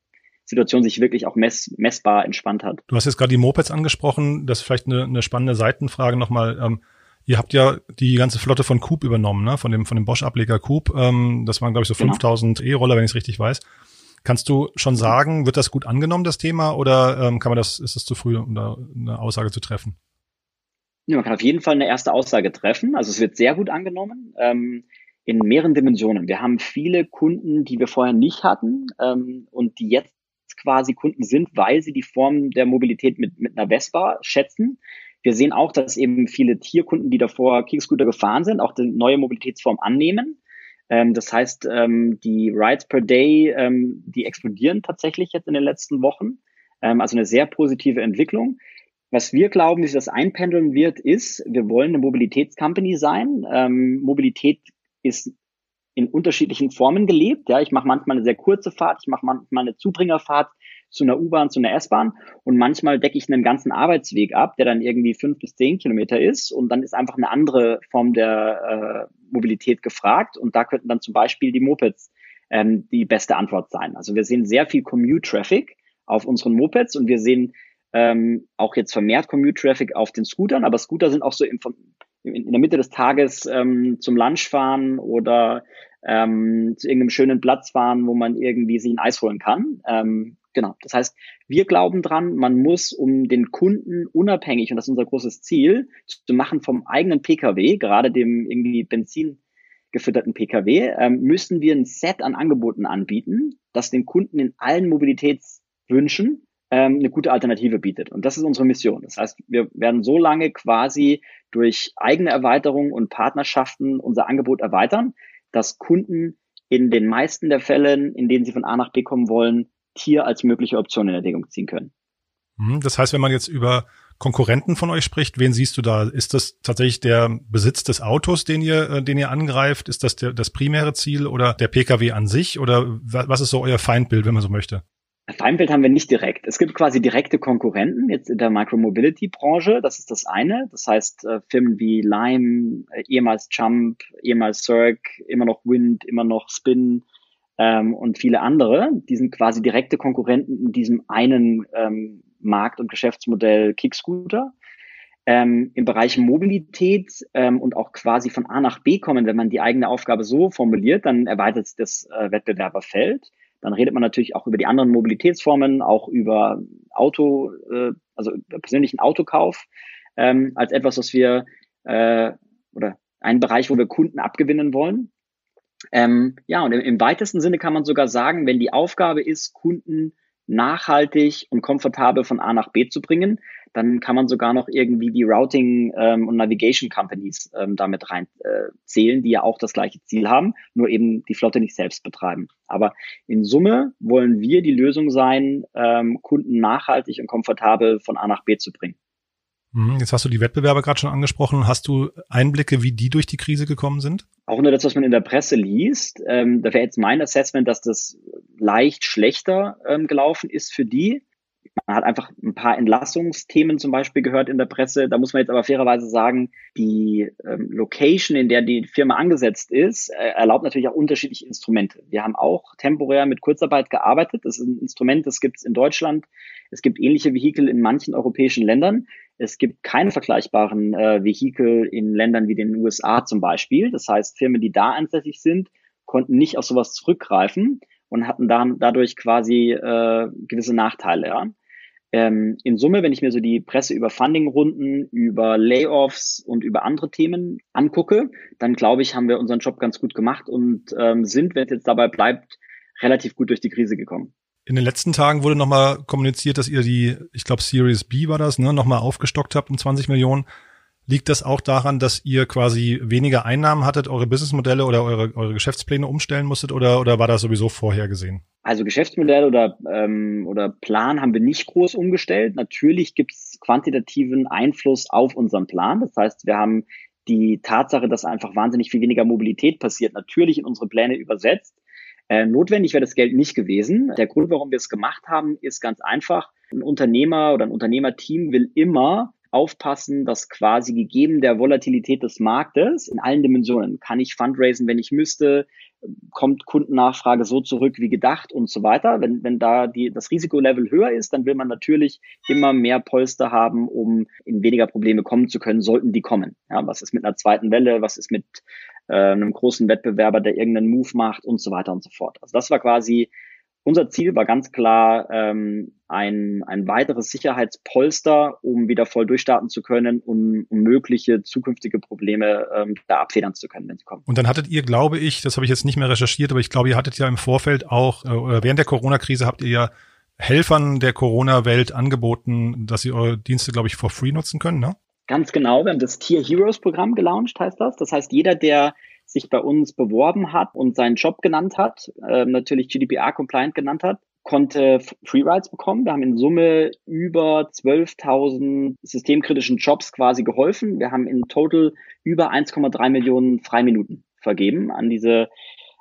Situation sich wirklich auch mess, messbar entspannt hat. Du hast jetzt gerade die Mopeds angesprochen, das ist vielleicht eine, eine spannende Seitenfrage nochmal. Ähm, ihr habt ja die ganze Flotte von Coop übernommen, ne? von dem, von dem Bosch-Ableger Coop. Ähm, das waren, glaube ich, so 5000 genau. E-Roller, wenn ich es richtig weiß. Kannst du schon sagen, wird das gut angenommen, das Thema, oder ähm, kann man das, ist es zu früh, um da eine Aussage zu treffen? Ja, man kann auf jeden Fall eine erste Aussage treffen. Also es wird sehr gut angenommen ähm, in mehreren Dimensionen. Wir haben viele Kunden, die wir vorher nicht hatten ähm, und die jetzt quasi Kunden sind, weil sie die Form der Mobilität mit, mit einer Vespa schätzen. Wir sehen auch, dass eben viele Tierkunden, die davor Kickscooter gefahren sind, auch die neue Mobilitätsform annehmen. Ähm, das heißt, ähm, die Rides per Day, ähm, die explodieren tatsächlich jetzt in den letzten Wochen. Ähm, also eine sehr positive Entwicklung. Was wir glauben, wie sich das einpendeln wird, ist, wir wollen eine Mobilitätscompany sein. Ähm, Mobilität ist in unterschiedlichen Formen gelebt. Ja, ich mache manchmal eine sehr kurze Fahrt, ich mache manchmal eine Zubringerfahrt zu einer U-Bahn, zu einer S-Bahn und manchmal decke ich einen ganzen Arbeitsweg ab, der dann irgendwie fünf bis zehn Kilometer ist und dann ist einfach eine andere Form der äh, Mobilität gefragt und da könnten dann zum Beispiel die Mopeds ähm, die beste Antwort sein. Also wir sehen sehr viel Commute-Traffic auf unseren Mopeds und wir sehen ähm, auch jetzt vermehrt Commute-Traffic auf den Scootern, aber Scooter sind auch so im, in, in der Mitte des Tages ähm, zum Lunch fahren oder ähm, zu irgendeinem schönen Platz fahren, wo man irgendwie sich ein Eis holen kann. Ähm, genau. Das heißt, wir glauben dran, man muss, um den Kunden unabhängig, und das ist unser großes Ziel, zu machen vom eigenen Pkw, gerade dem irgendwie Benzin gefütterten Pkw, ähm, müssen wir ein Set an Angeboten anbieten, das den Kunden in allen Mobilitätswünschen ähm, eine gute Alternative bietet. Und das ist unsere Mission. Das heißt, wir werden so lange quasi durch eigene Erweiterungen und Partnerschaften unser Angebot erweitern, dass Kunden in den meisten der Fällen, in denen sie von A nach B kommen wollen, Tier als mögliche Option in Erwägung ziehen können. Hm, das heißt, wenn man jetzt über Konkurrenten von euch spricht, wen siehst du da? Ist das tatsächlich der Besitz des Autos, den ihr, äh, den ihr angreift? Ist das der, das primäre Ziel oder der Pkw an sich? Oder was ist so euer Feindbild, wenn man so möchte? Feindbild haben wir nicht direkt. Es gibt quasi direkte Konkurrenten jetzt in der Micromobility-Branche. Das ist das eine. Das heißt, äh, Firmen wie Lime, äh, ehemals Jump, ehemals Cirque, immer noch Wind, immer noch Spin ähm, und viele andere, die sind quasi direkte Konkurrenten in diesem einen ähm, Markt- und Geschäftsmodell Kickscooter. Ähm, Im Bereich Mobilität ähm, und auch quasi von A nach B kommen, wenn man die eigene Aufgabe so formuliert, dann erweitert sich das äh, Wettbewerberfeld. Dann redet man natürlich auch über die anderen Mobilitätsformen, auch über Auto, äh, also persönlichen Autokauf, ähm, als etwas, was wir äh, oder einen Bereich, wo wir Kunden abgewinnen wollen. Ähm, ja, und im, im weitesten Sinne kann man sogar sagen, wenn die Aufgabe ist, Kunden nachhaltig und komfortabel von A nach B zu bringen, dann kann man sogar noch irgendwie die Routing ähm, und Navigation Companies ähm, damit rein äh, zählen, die ja auch das gleiche Ziel haben, nur eben die Flotte nicht selbst betreiben. Aber in Summe wollen wir die Lösung sein, ähm, Kunden nachhaltig und komfortabel von A nach B zu bringen. Mhm, jetzt hast du die Wettbewerber gerade schon angesprochen. Hast du Einblicke, wie die durch die Krise gekommen sind? Auch nur das, was man in der Presse liest. Ähm, da wäre jetzt mein Assessment, dass das leicht schlechter ähm, gelaufen ist für die. Man hat einfach ein paar Entlassungsthemen zum Beispiel gehört in der Presse. Da muss man jetzt aber fairerweise sagen, die ähm, Location, in der die Firma angesetzt ist, äh, erlaubt natürlich auch unterschiedliche Instrumente. Wir haben auch temporär mit Kurzarbeit gearbeitet. Das ist ein Instrument, das gibt es in Deutschland. Es gibt ähnliche Vehikel in manchen europäischen Ländern. Es gibt keine vergleichbaren äh, Vehikel in Ländern wie den USA zum Beispiel. Das heißt, Firmen, die da ansässig sind, konnten nicht auf sowas zurückgreifen und hatten dann dadurch quasi äh, gewisse Nachteile. Ja. Ähm, in Summe, wenn ich mir so die Presse über Fundingrunden, über Layoffs und über andere Themen angucke, dann glaube ich, haben wir unseren Job ganz gut gemacht und ähm, sind, wenn es jetzt dabei bleibt, relativ gut durch die Krise gekommen. In den letzten Tagen wurde nochmal kommuniziert, dass ihr die, ich glaube Series B war das, ne, nochmal aufgestockt habt um 20 Millionen. Liegt das auch daran, dass ihr quasi weniger Einnahmen hattet, eure Businessmodelle oder eure, eure Geschäftspläne umstellen musstet oder, oder war das sowieso vorhergesehen? Also Geschäftsmodell oder, ähm, oder Plan haben wir nicht groß umgestellt. Natürlich gibt es quantitativen Einfluss auf unseren Plan. Das heißt, wir haben die Tatsache, dass einfach wahnsinnig viel weniger Mobilität passiert, natürlich in unsere Pläne übersetzt. Äh, notwendig wäre das Geld nicht gewesen. Der Grund, warum wir es gemacht haben, ist ganz einfach. Ein Unternehmer oder ein Unternehmerteam will immer aufpassen, dass quasi gegeben der Volatilität des Marktes in allen Dimensionen, kann ich fundraisen, wenn ich müsste, kommt Kundennachfrage so zurück wie gedacht und so weiter. Wenn, wenn da die, das Risikolevel höher ist, dann will man natürlich immer mehr Polster haben, um in weniger Probleme kommen zu können, sollten die kommen. Ja, was ist mit einer zweiten Welle? Was ist mit äh, einem großen Wettbewerber, der irgendeinen Move macht und so weiter und so fort. Also das war quasi unser Ziel war ganz klar ähm, ein, ein weiteres Sicherheitspolster, um wieder voll durchstarten zu können, um, um mögliche zukünftige Probleme ähm, da abfedern zu können, wenn sie kommen. Und dann hattet ihr, glaube ich, das habe ich jetzt nicht mehr recherchiert, aber ich glaube, ihr hattet ja im Vorfeld auch, äh, oder während der Corona-Krise habt ihr ja Helfern der Corona-Welt angeboten, dass sie eure Dienste, glaube ich, for free nutzen können, ne? Ganz genau, wir haben das Tier Heroes Programm gelauncht, heißt das. Das heißt, jeder, der sich bei uns beworben hat und seinen Job genannt hat, äh, natürlich GDPR-compliant genannt hat, konnte Free Rides bekommen. Wir haben in Summe über 12.000 systemkritischen Jobs quasi geholfen. Wir haben in total über 1,3 Millionen Freiminuten vergeben an diese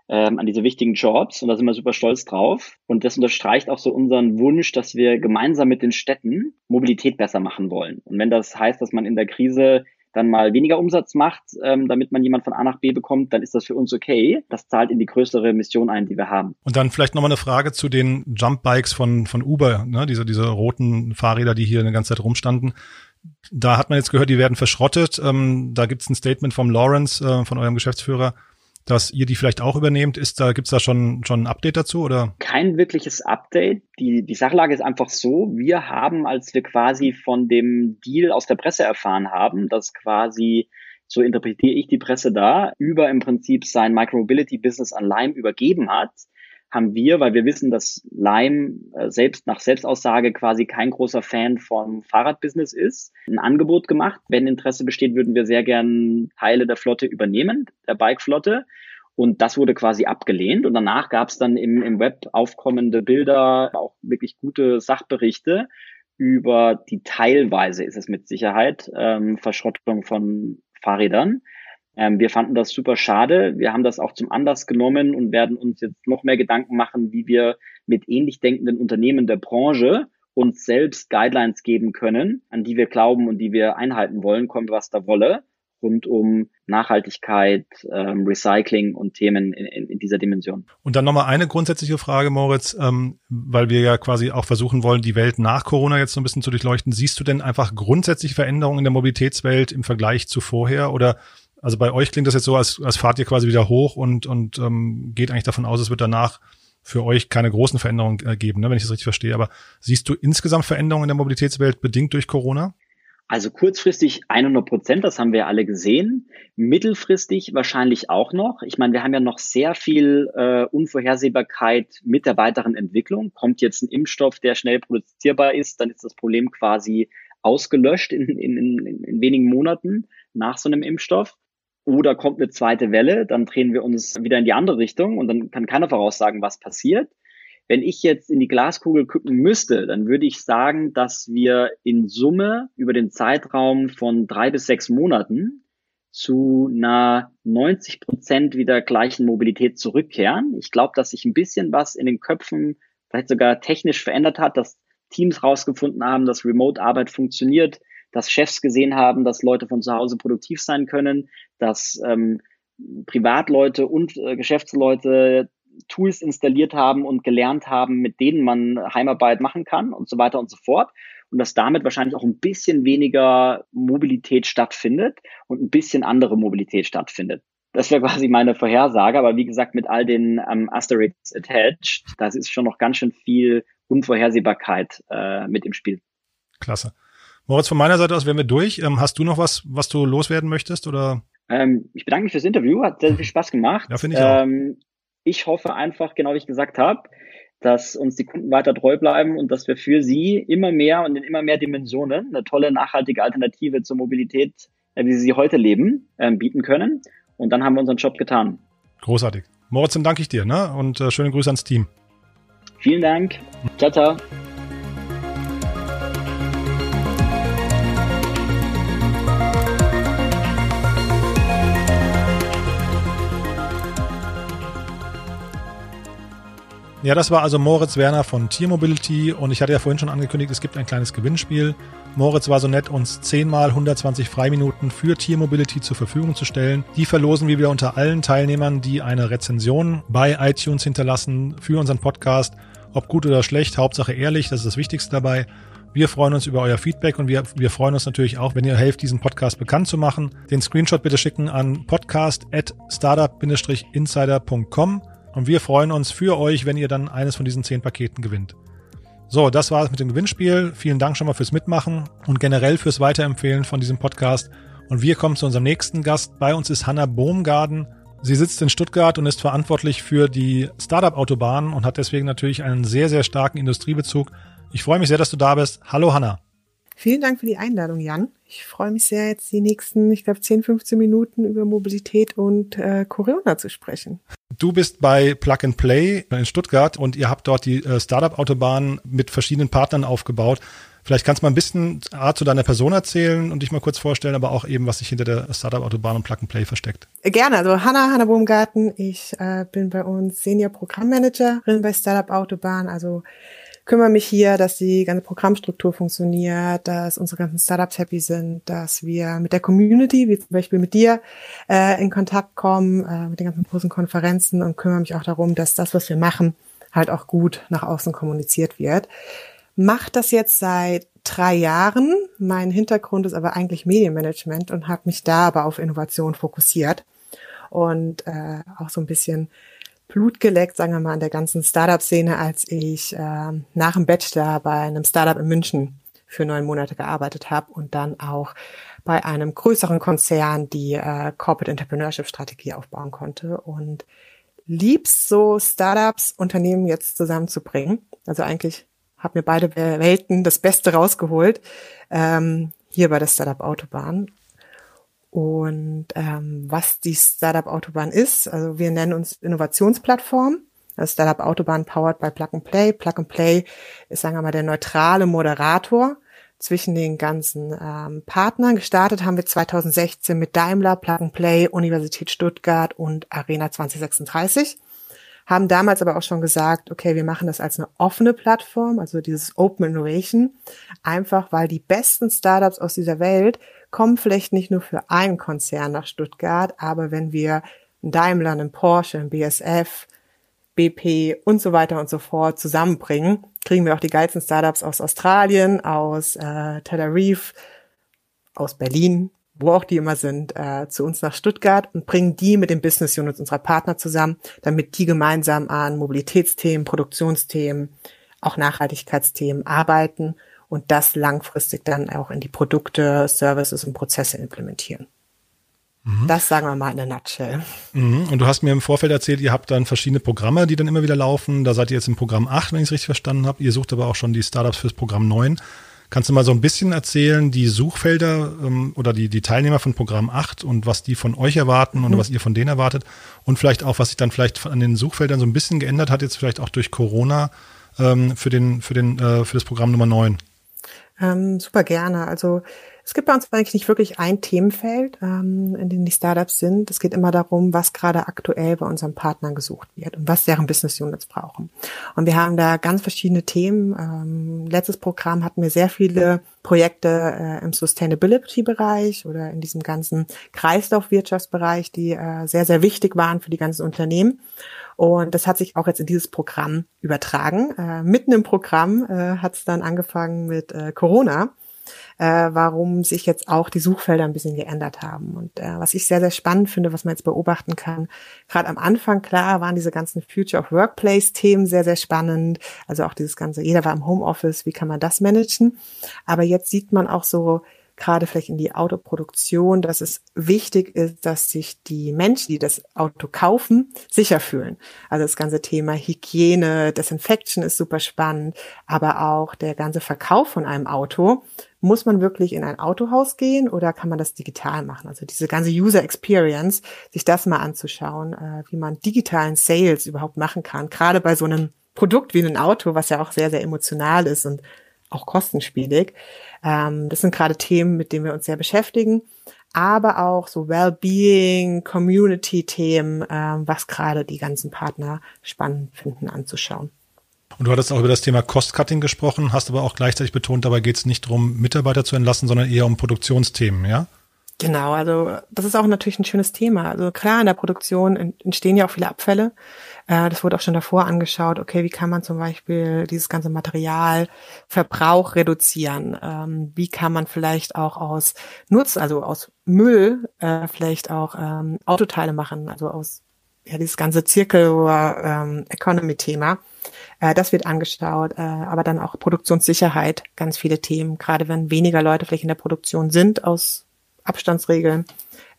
ähm, an diese wichtigen Jobs und da sind wir super stolz drauf. Und das unterstreicht auch so unseren Wunsch, dass wir gemeinsam mit den Städten Mobilität besser machen wollen. Und wenn das heißt, dass man in der Krise dann mal weniger Umsatz macht, ähm, damit man jemand von A nach B bekommt, dann ist das für uns okay. Das zahlt in die größere Mission ein, die wir haben. Und dann vielleicht nochmal eine Frage zu den Jumpbikes von, von Uber, ne? diese, diese roten Fahrräder, die hier eine ganze Zeit rumstanden. Da hat man jetzt gehört, die werden verschrottet. Ähm, da gibt es ein Statement vom Lawrence, äh, von eurem Geschäftsführer, dass ihr die vielleicht auch übernehmt. Ist da, gibt's da schon, schon ein Update dazu oder? Kein wirkliches Update. Die, die Sachlage ist einfach so. Wir haben, als wir quasi von dem Deal aus der Presse erfahren haben, dass quasi so interpretiere ich die Presse da, über im Prinzip sein Micromobility Business an Lime übergeben hat, haben wir, weil wir wissen, dass Lime äh, selbst nach Selbstaussage quasi kein großer Fan vom Fahrradbusiness ist, ein Angebot gemacht. Wenn Interesse besteht, würden wir sehr gern Teile der Flotte übernehmen, der Bike-Flotte. Und das wurde quasi abgelehnt. Und danach gab es dann im, im Web aufkommende Bilder, auch wirklich gute Sachberichte über die teilweise ist es mit Sicherheit ähm, Verschrottung von Fahrrädern. Ähm, wir fanden das super schade. Wir haben das auch zum Anlass genommen und werden uns jetzt noch mehr Gedanken machen, wie wir mit ähnlich denkenden Unternehmen der Branche uns selbst Guidelines geben können, an die wir glauben und die wir einhalten wollen, kommt was da wolle, rund um Nachhaltigkeit, ähm, Recycling und Themen in, in, in dieser Dimension. Und dann nochmal eine grundsätzliche Frage, Moritz, ähm, weil wir ja quasi auch versuchen wollen, die Welt nach Corona jetzt so ein bisschen zu durchleuchten. Siehst du denn einfach grundsätzlich Veränderungen in der Mobilitätswelt im Vergleich zu vorher oder also bei euch klingt das jetzt so, als, als fahrt ihr quasi wieder hoch und, und ähm, geht eigentlich davon aus, es wird danach für euch keine großen Veränderungen äh, geben, ne, wenn ich das richtig verstehe. Aber siehst du insgesamt Veränderungen in der Mobilitätswelt bedingt durch Corona? Also kurzfristig 100 Prozent, das haben wir alle gesehen. Mittelfristig wahrscheinlich auch noch. Ich meine, wir haben ja noch sehr viel äh, Unvorhersehbarkeit mit der weiteren Entwicklung. Kommt jetzt ein Impfstoff, der schnell produzierbar ist, dann ist das Problem quasi ausgelöscht in, in, in, in wenigen Monaten nach so einem Impfstoff oder kommt eine zweite Welle, dann drehen wir uns wieder in die andere Richtung und dann kann keiner voraussagen, was passiert. Wenn ich jetzt in die Glaskugel gucken müsste, dann würde ich sagen, dass wir in Summe über den Zeitraum von drei bis sechs Monaten zu einer 90 Prozent wieder gleichen Mobilität zurückkehren. Ich glaube, dass sich ein bisschen was in den Köpfen vielleicht sogar technisch verändert hat, dass Teams rausgefunden haben, dass Remote-Arbeit funktioniert, dass Chefs gesehen haben, dass Leute von zu Hause produktiv sein können, dass ähm, Privatleute und äh, Geschäftsleute Tools installiert haben und gelernt haben, mit denen man Heimarbeit machen kann und so weiter und so fort. Und dass damit wahrscheinlich auch ein bisschen weniger Mobilität stattfindet und ein bisschen andere Mobilität stattfindet. Das wäre quasi meine Vorhersage. Aber wie gesagt, mit all den ähm, Asterisks attached, das ist schon noch ganz schön viel Unvorhersehbarkeit äh, mit im Spiel. Klasse. Moritz, von meiner Seite aus wären wir durch. Ähm, hast du noch was, was du loswerden möchtest oder? Ähm, ich bedanke mich fürs Interview, hat sehr viel Spaß gemacht. Ja, finde ich auch. Ähm, ich hoffe einfach, genau wie ich gesagt habe, dass uns die Kunden weiter treu bleiben und dass wir für sie immer mehr und in immer mehr Dimensionen eine tolle, nachhaltige Alternative zur Mobilität, äh, wie sie sie heute leben, ähm, bieten können. Und dann haben wir unseren Job getan. Großartig. Moritz, dann danke ich dir ne? und äh, schöne Grüße ans Team. Vielen Dank. Ciao, ciao. Ja, das war also Moritz Werner von Tier Mobility und ich hatte ja vorhin schon angekündigt, es gibt ein kleines Gewinnspiel. Moritz war so nett, uns 10 mal 120 Freiminuten für Tier Mobility zur Verfügung zu stellen. Die verlosen wir wieder unter allen Teilnehmern, die eine Rezension bei iTunes hinterlassen für unseren Podcast. Ob gut oder schlecht, Hauptsache ehrlich, das ist das Wichtigste dabei. Wir freuen uns über euer Feedback und wir, wir freuen uns natürlich auch, wenn ihr helft, diesen Podcast bekannt zu machen. Den Screenshot bitte schicken an podcast.startup-insider.com. Und wir freuen uns für euch, wenn ihr dann eines von diesen zehn Paketen gewinnt. So, das war es mit dem Gewinnspiel. Vielen Dank schon mal fürs Mitmachen und generell fürs Weiterempfehlen von diesem Podcast. Und wir kommen zu unserem nächsten Gast. Bei uns ist Hanna Bohmgarden. Sie sitzt in Stuttgart und ist verantwortlich für die Startup-Autobahn und hat deswegen natürlich einen sehr, sehr starken Industriebezug. Ich freue mich sehr, dass du da bist. Hallo Hanna. Vielen Dank für die Einladung, Jan. Ich freue mich sehr, jetzt die nächsten, ich glaube, 10, 15 Minuten über Mobilität und äh, Corona zu sprechen. Du bist bei Plug and Play in Stuttgart und ihr habt dort die äh, Startup-Autobahn mit verschiedenen Partnern aufgebaut. Vielleicht kannst du mal ein bisschen A, zu deiner Person erzählen und dich mal kurz vorstellen, aber auch eben, was sich hinter der Startup-Autobahn und Plug and Play versteckt. Gerne. Also Hanna, Hanna Baumgarten. Ich äh, bin bei uns Senior Programmmanagerin bei Startup Autobahn. Also kümmere mich hier, dass die ganze Programmstruktur funktioniert, dass unsere ganzen Startups happy sind, dass wir mit der Community, wie zum Beispiel mit dir, äh, in Kontakt kommen, äh, mit den ganzen großen Konferenzen und kümmere mich auch darum, dass das, was wir machen, halt auch gut nach außen kommuniziert wird. Macht das jetzt seit drei Jahren. Mein Hintergrund ist aber eigentlich Medienmanagement und habe mich da aber auf Innovation fokussiert und äh, auch so ein bisschen Blut geleckt, sagen wir mal, an der ganzen Startup-Szene, als ich äh, nach dem Bachelor bei einem Startup in München für neun Monate gearbeitet habe und dann auch bei einem größeren Konzern die äh, Corporate Entrepreneurship Strategie aufbauen konnte und liebst so Startups, Unternehmen jetzt zusammenzubringen. Also eigentlich habe mir beide Welten das Beste rausgeholt ähm, hier bei der Startup Autobahn und ähm, was die Startup Autobahn ist, also wir nennen uns Innovationsplattform Das Startup Autobahn powered by Plug and Play. Plug and Play ist, sagen wir mal, der neutrale Moderator zwischen den ganzen ähm, Partnern. Gestartet haben wir 2016 mit Daimler, Plug and Play, Universität Stuttgart und Arena 2036. Haben damals aber auch schon gesagt, okay, wir machen das als eine offene Plattform, also dieses Open Innovation, einfach weil die besten Startups aus dieser Welt kommen vielleicht nicht nur für einen Konzern nach Stuttgart, aber wenn wir einen Daimler, einen Porsche, einen BSF, BP und so weiter und so fort zusammenbringen, kriegen wir auch die geilsten Startups aus Australien, aus äh, Tel Aviv, aus Berlin, wo auch die immer sind, äh, zu uns nach Stuttgart und bringen die mit den Business Units unserer Partner zusammen, damit die gemeinsam an Mobilitätsthemen, Produktionsthemen, auch Nachhaltigkeitsthemen arbeiten und das langfristig dann auch in die Produkte, Services und Prozesse implementieren. Mhm. Das sagen wir mal in der Nutshell. Mhm. Und du hast mir im Vorfeld erzählt, ihr habt dann verschiedene Programme, die dann immer wieder laufen. Da seid ihr jetzt im Programm 8, wenn ich es richtig verstanden habe. Ihr sucht aber auch schon die Startups fürs Programm 9. Kannst du mal so ein bisschen erzählen, die Suchfelder ähm, oder die, die Teilnehmer von Programm 8 und was die von euch erwarten mhm. und was ihr von denen erwartet und vielleicht auch, was sich dann vielleicht an den Suchfeldern so ein bisschen geändert hat, jetzt vielleicht auch durch Corona ähm, für, den, für, den, äh, für das Programm Nummer 9? Ähm, super gerne. Also es gibt bei uns eigentlich nicht wirklich ein Themenfeld, ähm, in dem die Startups sind. Es geht immer darum, was gerade aktuell bei unseren Partnern gesucht wird und was deren Business Units brauchen. Und wir haben da ganz verschiedene Themen. Ähm, letztes Programm hatten wir sehr viele Projekte äh, im Sustainability-Bereich oder in diesem ganzen Kreislaufwirtschaftsbereich, die äh, sehr, sehr wichtig waren für die ganzen Unternehmen. Und das hat sich auch jetzt in dieses Programm übertragen. Äh, mitten im Programm äh, hat es dann angefangen mit äh, Corona äh, warum sich jetzt auch die Suchfelder ein bisschen geändert haben. Und äh, was ich sehr, sehr spannend finde, was man jetzt beobachten kann, gerade am Anfang, klar, waren diese ganzen Future of Workplace-Themen sehr, sehr spannend. Also auch dieses ganze, jeder war im Homeoffice, wie kann man das managen? Aber jetzt sieht man auch so, gerade vielleicht in die Autoproduktion, dass es wichtig ist, dass sich die Menschen, die das Auto kaufen, sicher fühlen. Also das ganze Thema Hygiene, Desinfection ist super spannend, aber auch der ganze Verkauf von einem Auto. Muss man wirklich in ein Autohaus gehen oder kann man das digital machen? Also diese ganze User Experience, sich das mal anzuschauen, äh, wie man digitalen Sales überhaupt machen kann, gerade bei so einem Produkt wie ein Auto, was ja auch sehr, sehr emotional ist und auch kostenspielig. Ähm, das sind gerade Themen, mit denen wir uns sehr beschäftigen, aber auch so Wellbeing, Community-Themen, ähm, was gerade die ganzen Partner spannend finden anzuschauen. Und du hattest auch über das Thema Cost-Cutting gesprochen, hast aber auch gleichzeitig betont, dabei geht es nicht darum, Mitarbeiter zu entlassen, sondern eher um Produktionsthemen, ja? Genau, also das ist auch natürlich ein schönes Thema. Also klar, in der Produktion entstehen ja auch viele Abfälle. Äh, das wurde auch schon davor angeschaut. Okay, wie kann man zum Beispiel dieses ganze Materialverbrauch reduzieren? Ähm, wie kann man vielleicht auch aus Nutz, also aus Müll, äh, vielleicht auch ähm, Autoteile machen? Also aus ja dieses ganze Zirkel ähm, Economy-Thema. Äh, das wird angeschaut, aber dann auch Produktionssicherheit, ganz viele Themen, gerade wenn weniger Leute vielleicht in der Produktion sind aus Abstandsregeln.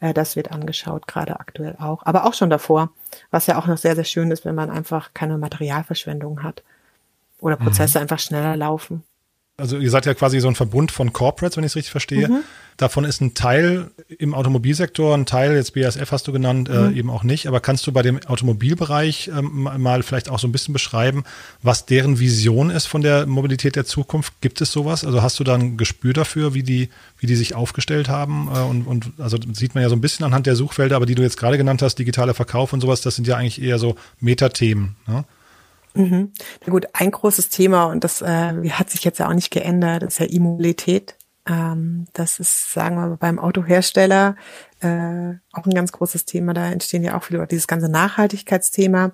Äh, das wird angeschaut, gerade aktuell auch. Aber auch schon davor, was ja auch noch sehr, sehr schön ist, wenn man einfach keine Materialverschwendung hat oder Prozesse mhm. einfach schneller laufen also ihr seid ja quasi so ein Verbund von Corporates, wenn ich es richtig verstehe. Mhm. Davon ist ein Teil im Automobilsektor, ein Teil, jetzt BASF hast du genannt, äh, mhm. äh, eben auch nicht. Aber kannst du bei dem Automobilbereich ähm, mal vielleicht auch so ein bisschen beschreiben, was deren Vision ist von der Mobilität der Zukunft? Gibt es sowas? Also hast du da ein Gespür dafür, wie die, wie die sich aufgestellt haben? Äh, und, und also sieht man ja so ein bisschen anhand der Suchfelder, aber die du jetzt gerade genannt hast, digitaler Verkauf und sowas, das sind ja eigentlich eher so Metathemen. Ne? Mhm. Na gut, ein großes Thema und das äh, hat sich jetzt ja auch nicht geändert, ist ja E-Mobilität. Ähm, das ist, sagen wir mal, beim Autohersteller äh, auch ein ganz großes Thema. Da entstehen ja auch viele, dieses ganze Nachhaltigkeitsthema.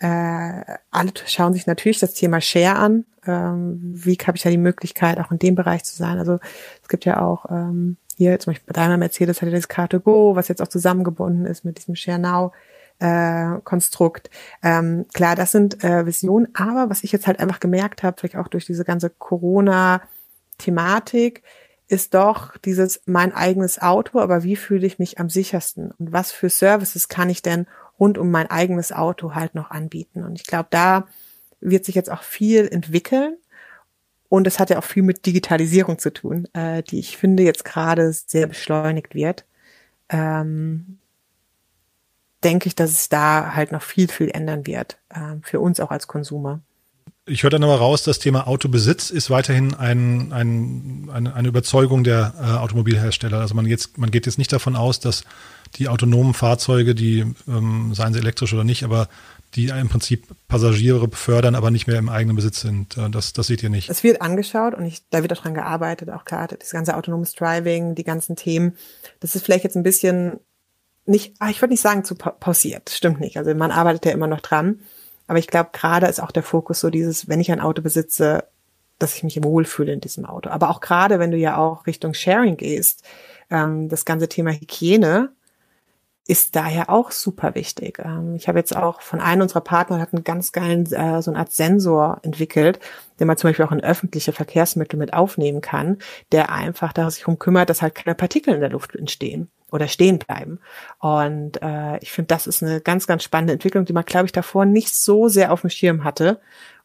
Äh, alle schauen sich natürlich das Thema Share an. Ähm, wie habe ich da die Möglichkeit, auch in dem Bereich zu sein? Also es gibt ja auch ähm, hier zum Beispiel bei Daimler Mercedes hat ja das Car2Go, was jetzt auch zusammengebunden ist mit diesem Share Now äh, Konstrukt. Ähm, klar, das sind äh, Visionen, aber was ich jetzt halt einfach gemerkt habe, vielleicht auch durch diese ganze Corona-Thematik, ist doch dieses mein eigenes Auto, aber wie fühle ich mich am sichersten und was für Services kann ich denn rund um mein eigenes Auto halt noch anbieten? Und ich glaube, da wird sich jetzt auch viel entwickeln. Und es hat ja auch viel mit Digitalisierung zu tun, äh, die ich finde jetzt gerade sehr beschleunigt wird. Ähm, denke ich, dass es da halt noch viel, viel ändern wird, äh, für uns auch als Konsumer. Ich höre dann aber raus, das Thema Autobesitz ist weiterhin ein, ein, eine, eine Überzeugung der äh, Automobilhersteller. Also man, jetzt, man geht jetzt nicht davon aus, dass die autonomen Fahrzeuge, die ähm, seien sie elektrisch oder nicht, aber die im Prinzip Passagiere befördern, aber nicht mehr im eigenen Besitz sind. Äh, das, das seht ihr nicht. Es wird angeschaut und ich, da wird auch dran gearbeitet, auch gerade das ganze autonomes Driving, die ganzen Themen. Das ist vielleicht jetzt ein bisschen nicht, ah, ich würde nicht sagen zu pausiert, stimmt nicht. Also man arbeitet ja immer noch dran. Aber ich glaube, gerade ist auch der Fokus so dieses, wenn ich ein Auto besitze, dass ich mich wohlfühle in diesem Auto. Aber auch gerade, wenn du ja auch Richtung Sharing gehst, ähm, das ganze Thema Hygiene ist daher auch super wichtig. Ähm, ich habe jetzt auch von einem unserer Partner hat einen ganz geilen äh, so eine Art Sensor entwickelt, den man zum Beispiel auch in öffentliche Verkehrsmittel mit aufnehmen kann, der einfach darum kümmert, dass halt keine Partikel in der Luft entstehen oder stehen bleiben. Und äh, ich finde, das ist eine ganz, ganz spannende Entwicklung, die man, glaube ich, davor nicht so sehr auf dem Schirm hatte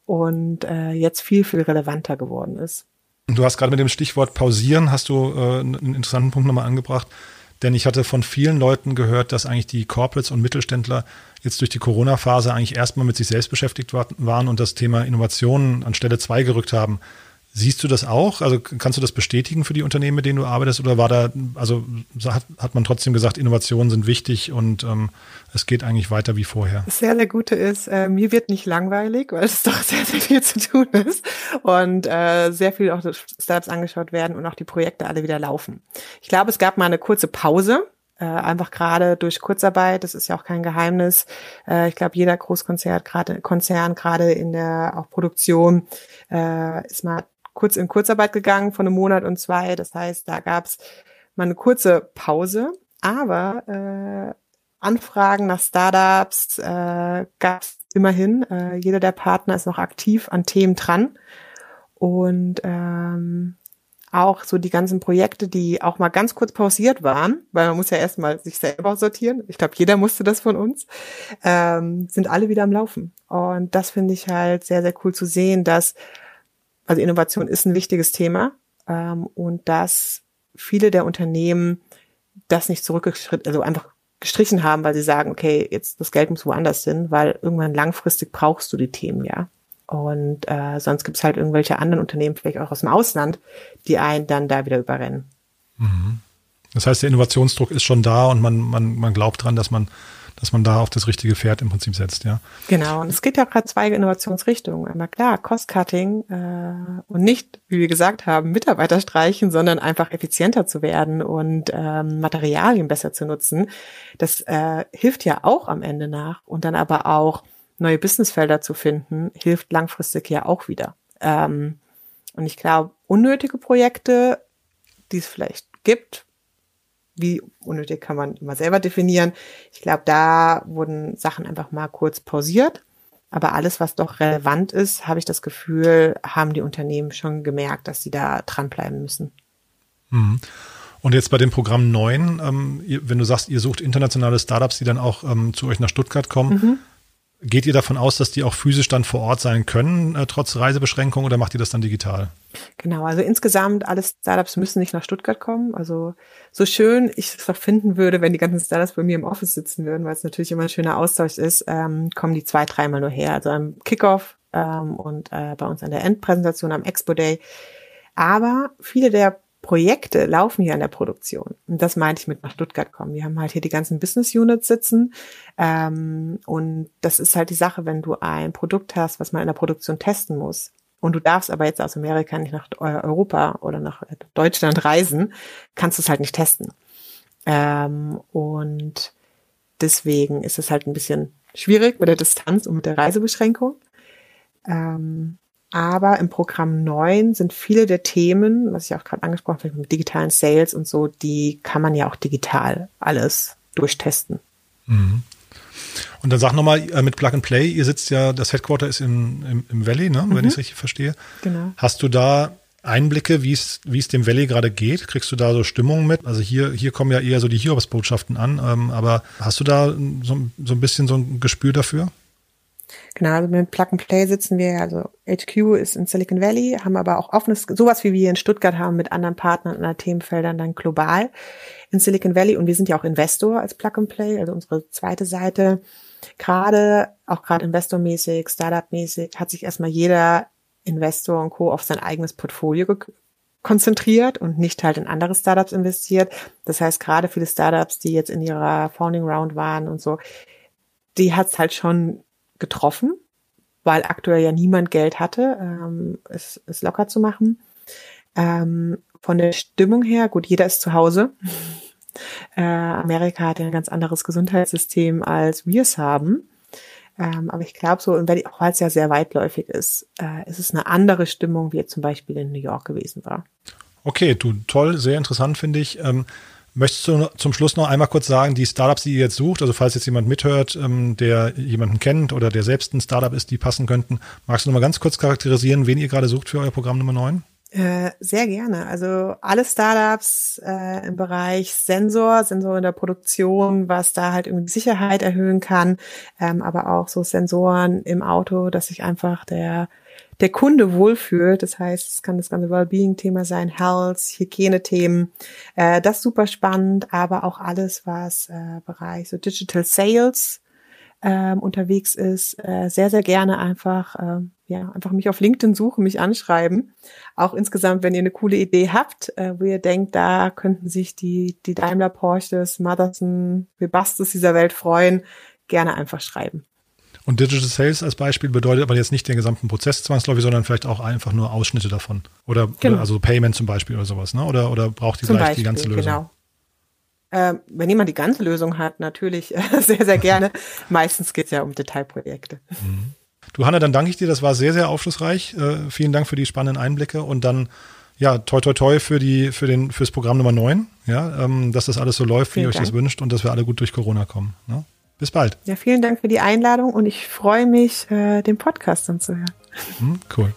und äh, jetzt viel, viel relevanter geworden ist. Du hast gerade mit dem Stichwort pausieren, hast du äh, einen interessanten Punkt nochmal angebracht. Denn ich hatte von vielen Leuten gehört, dass eigentlich die Corporates und Mittelständler jetzt durch die Corona-Phase eigentlich erstmal mit sich selbst beschäftigt waren und das Thema Innovationen an Stelle zwei gerückt haben. Siehst du das auch? Also kannst du das bestätigen für die Unternehmen, mit denen du arbeitest? Oder war da, also hat, hat man trotzdem gesagt, Innovationen sind wichtig und ähm, es geht eigentlich weiter wie vorher? Das sehr, sehr Gute ist, äh, mir wird nicht langweilig, weil es doch sehr, sehr viel zu tun ist und äh, sehr viel auch Startups angeschaut werden und auch die Projekte alle wieder laufen. Ich glaube, es gab mal eine kurze Pause, äh, einfach gerade durch Kurzarbeit, das ist ja auch kein Geheimnis. Äh, ich glaube, jeder Großkonzern, gerade Konzern, gerade in der auch Produktion, äh, ist mal kurz in Kurzarbeit gegangen von einem Monat und zwei. Das heißt, da gab es mal eine kurze Pause, aber äh, Anfragen nach Startups äh, gab es immerhin. Äh, jeder der Partner ist noch aktiv an Themen dran. Und ähm, auch so die ganzen Projekte, die auch mal ganz kurz pausiert waren, weil man muss ja erstmal sich selber sortieren. Ich glaube, jeder musste das von uns, ähm, sind alle wieder am Laufen. Und das finde ich halt sehr, sehr cool zu sehen, dass also Innovation ist ein wichtiges Thema ähm, und dass viele der Unternehmen das nicht zurückgeschritten, also einfach gestrichen haben, weil sie sagen, okay, jetzt das Geld muss woanders hin, weil irgendwann langfristig brauchst du die Themen ja. Und äh, sonst gibt es halt irgendwelche anderen Unternehmen, vielleicht auch aus dem Ausland, die einen dann da wieder überrennen. Mhm. Das heißt, der Innovationsdruck ist schon da und man, man, man glaubt dran, dass man dass man da auf das richtige Pferd im Prinzip setzt, ja. Genau, und es geht ja auch gerade zwei Innovationsrichtungen. Einmal klar, Cost-Cutting äh, und nicht, wie wir gesagt haben, Mitarbeiter streichen, sondern einfach effizienter zu werden und ähm, Materialien besser zu nutzen. Das äh, hilft ja auch am Ende nach und dann aber auch neue Businessfelder zu finden, hilft langfristig ja auch wieder. Ähm, und ich glaube, unnötige Projekte, die es vielleicht gibt, wie unnötig kann man immer selber definieren. Ich glaube, da wurden Sachen einfach mal kurz pausiert. Aber alles, was doch relevant ist, habe ich das Gefühl, haben die Unternehmen schon gemerkt, dass sie da dranbleiben müssen. Mhm. Und jetzt bei dem Programm 9, ähm, wenn du sagst, ihr sucht internationale Startups, die dann auch ähm, zu euch nach Stuttgart kommen, mhm. Geht ihr davon aus, dass die auch physisch dann vor Ort sein können, äh, trotz Reisebeschränkungen, oder macht ihr das dann digital? Genau, also insgesamt alle Startups müssen nicht nach Stuttgart kommen. Also so schön ich es auch finden würde, wenn die ganzen Startups bei mir im Office sitzen würden, weil es natürlich immer ein schöner Austausch ist, ähm, kommen die zwei, dreimal nur her. Also am Kickoff ähm, und äh, bei uns an der Endpräsentation am Expo Day. Aber viele der Projekte laufen hier an der Produktion. Und das meinte ich mit nach Stuttgart kommen. Wir haben halt hier die ganzen Business Units sitzen. Ähm, und das ist halt die Sache, wenn du ein Produkt hast, was man in der Produktion testen muss. Und du darfst aber jetzt aus Amerika nicht nach Europa oder nach Deutschland reisen, kannst du es halt nicht testen. Ähm, und deswegen ist es halt ein bisschen schwierig mit der Distanz und mit der Reisebeschränkung. Ähm, aber im Programm 9 sind viele der Themen, was ich auch gerade angesprochen habe, mit digitalen Sales und so, die kann man ja auch digital alles durchtesten. Mhm. Und dann sag nochmal äh, mit Plug and Play, ihr sitzt ja, das Headquarter ist in, im, im Valley, ne, mhm. wenn ich es richtig verstehe. Genau. Hast du da Einblicke, wie es wie es dem Valley gerade geht? Kriegst du da so Stimmungen mit? Also hier hier kommen ja eher so die Hiobsbotschaften an, ähm, aber hast du da so, so ein bisschen so ein Gespür dafür? Genau, also mit Plug and Play sitzen wir, also HQ ist in Silicon Valley, haben aber auch offenes, sowas wie wir in Stuttgart haben mit anderen Partnern und Themenfeldern dann global in Silicon Valley und wir sind ja auch Investor als Plug and Play, also unsere zweite Seite. Gerade, auch gerade investormäßig, Startup-mäßig, hat sich erstmal jeder Investor und Co. auf sein eigenes Portfolio konzentriert und nicht halt in andere Startups investiert. Das heißt, gerade viele Startups, die jetzt in ihrer Founding Round waren und so, die hat's halt schon getroffen, weil aktuell ja niemand Geld hatte, ähm, es, es locker zu machen. Ähm, von der Stimmung her, gut, jeder ist zu Hause. Äh, Amerika hat ja ein ganz anderes Gesundheitssystem, als wir es haben. Ähm, aber ich glaube so, auch weil es ja sehr weitläufig ist, äh, ist es eine andere Stimmung, wie jetzt zum Beispiel in New York gewesen war. Okay, du, toll, sehr interessant finde ich. Ähm, Möchtest du zum Schluss noch einmal kurz sagen, die Startups, die ihr jetzt sucht, also falls jetzt jemand mithört, ähm, der jemanden kennt oder der selbst ein Startup ist, die passen könnten, magst du noch mal ganz kurz charakterisieren, wen ihr gerade sucht für euer Programm Nummer 9? Äh, sehr gerne. Also alle Startups äh, im Bereich Sensor, Sensor in der Produktion, was da halt irgendwie Sicherheit erhöhen kann, ähm, aber auch so Sensoren im Auto, dass sich einfach der der Kunde wohlfühlt. Das heißt, es kann das ganze Wellbeing-Thema sein, Health, Hygienethemen. Äh, das super spannend, aber auch alles, was äh, Bereich so Digital Sales ähm, unterwegs ist, äh, sehr, sehr gerne einfach, äh, ja, einfach mich auf LinkedIn suchen, mich anschreiben. Auch insgesamt, wenn ihr eine coole Idee habt, äh, wo ihr denkt, da könnten sich die, die Daimler Porsches, Motherson, Webastus dieser Welt freuen, gerne einfach schreiben. Und Digital Sales als Beispiel bedeutet aber jetzt nicht den gesamten Prozess zwangsläufig, sondern vielleicht auch einfach nur Ausschnitte davon. Oder, genau. also Payment zum Beispiel oder sowas, ne? Oder, oder braucht ihr gleich die ganze Lösung? Genau. Ähm, wenn jemand die ganze Lösung hat, natürlich äh, sehr, sehr gerne. Meistens geht es ja um Detailprojekte. Mhm. Du, Hanna, dann danke ich dir. Das war sehr, sehr aufschlussreich. Äh, vielen Dank für die spannenden Einblicke und dann ja, toi toi toi für die, für den, fürs Programm Nummer 9, ja, ähm, dass das alles so läuft, wie ihr euch das wünscht und dass wir alle gut durch Corona kommen. Ne? Bis bald. Ja, vielen Dank für die Einladung und ich freue mich, äh, den Podcast dann zu hören. Hm, cool.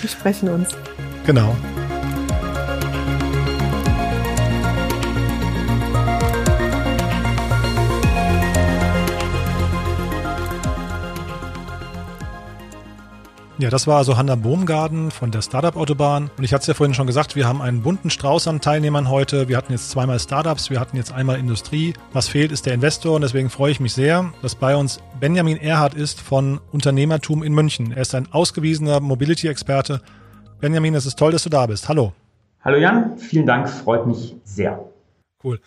Wir sprechen uns. Genau. Ja, das war also Hanna Bohmgarten von der Startup Autobahn. Und ich hatte es ja vorhin schon gesagt, wir haben einen bunten Strauß an Teilnehmern heute. Wir hatten jetzt zweimal Startups, wir hatten jetzt einmal Industrie. Was fehlt, ist der Investor und deswegen freue ich mich sehr, dass bei uns Benjamin Erhardt ist von Unternehmertum in München. Er ist ein ausgewiesener Mobility-Experte. Benjamin, es ist toll, dass du da bist. Hallo. Hallo Jan, vielen Dank, freut mich sehr. Cool.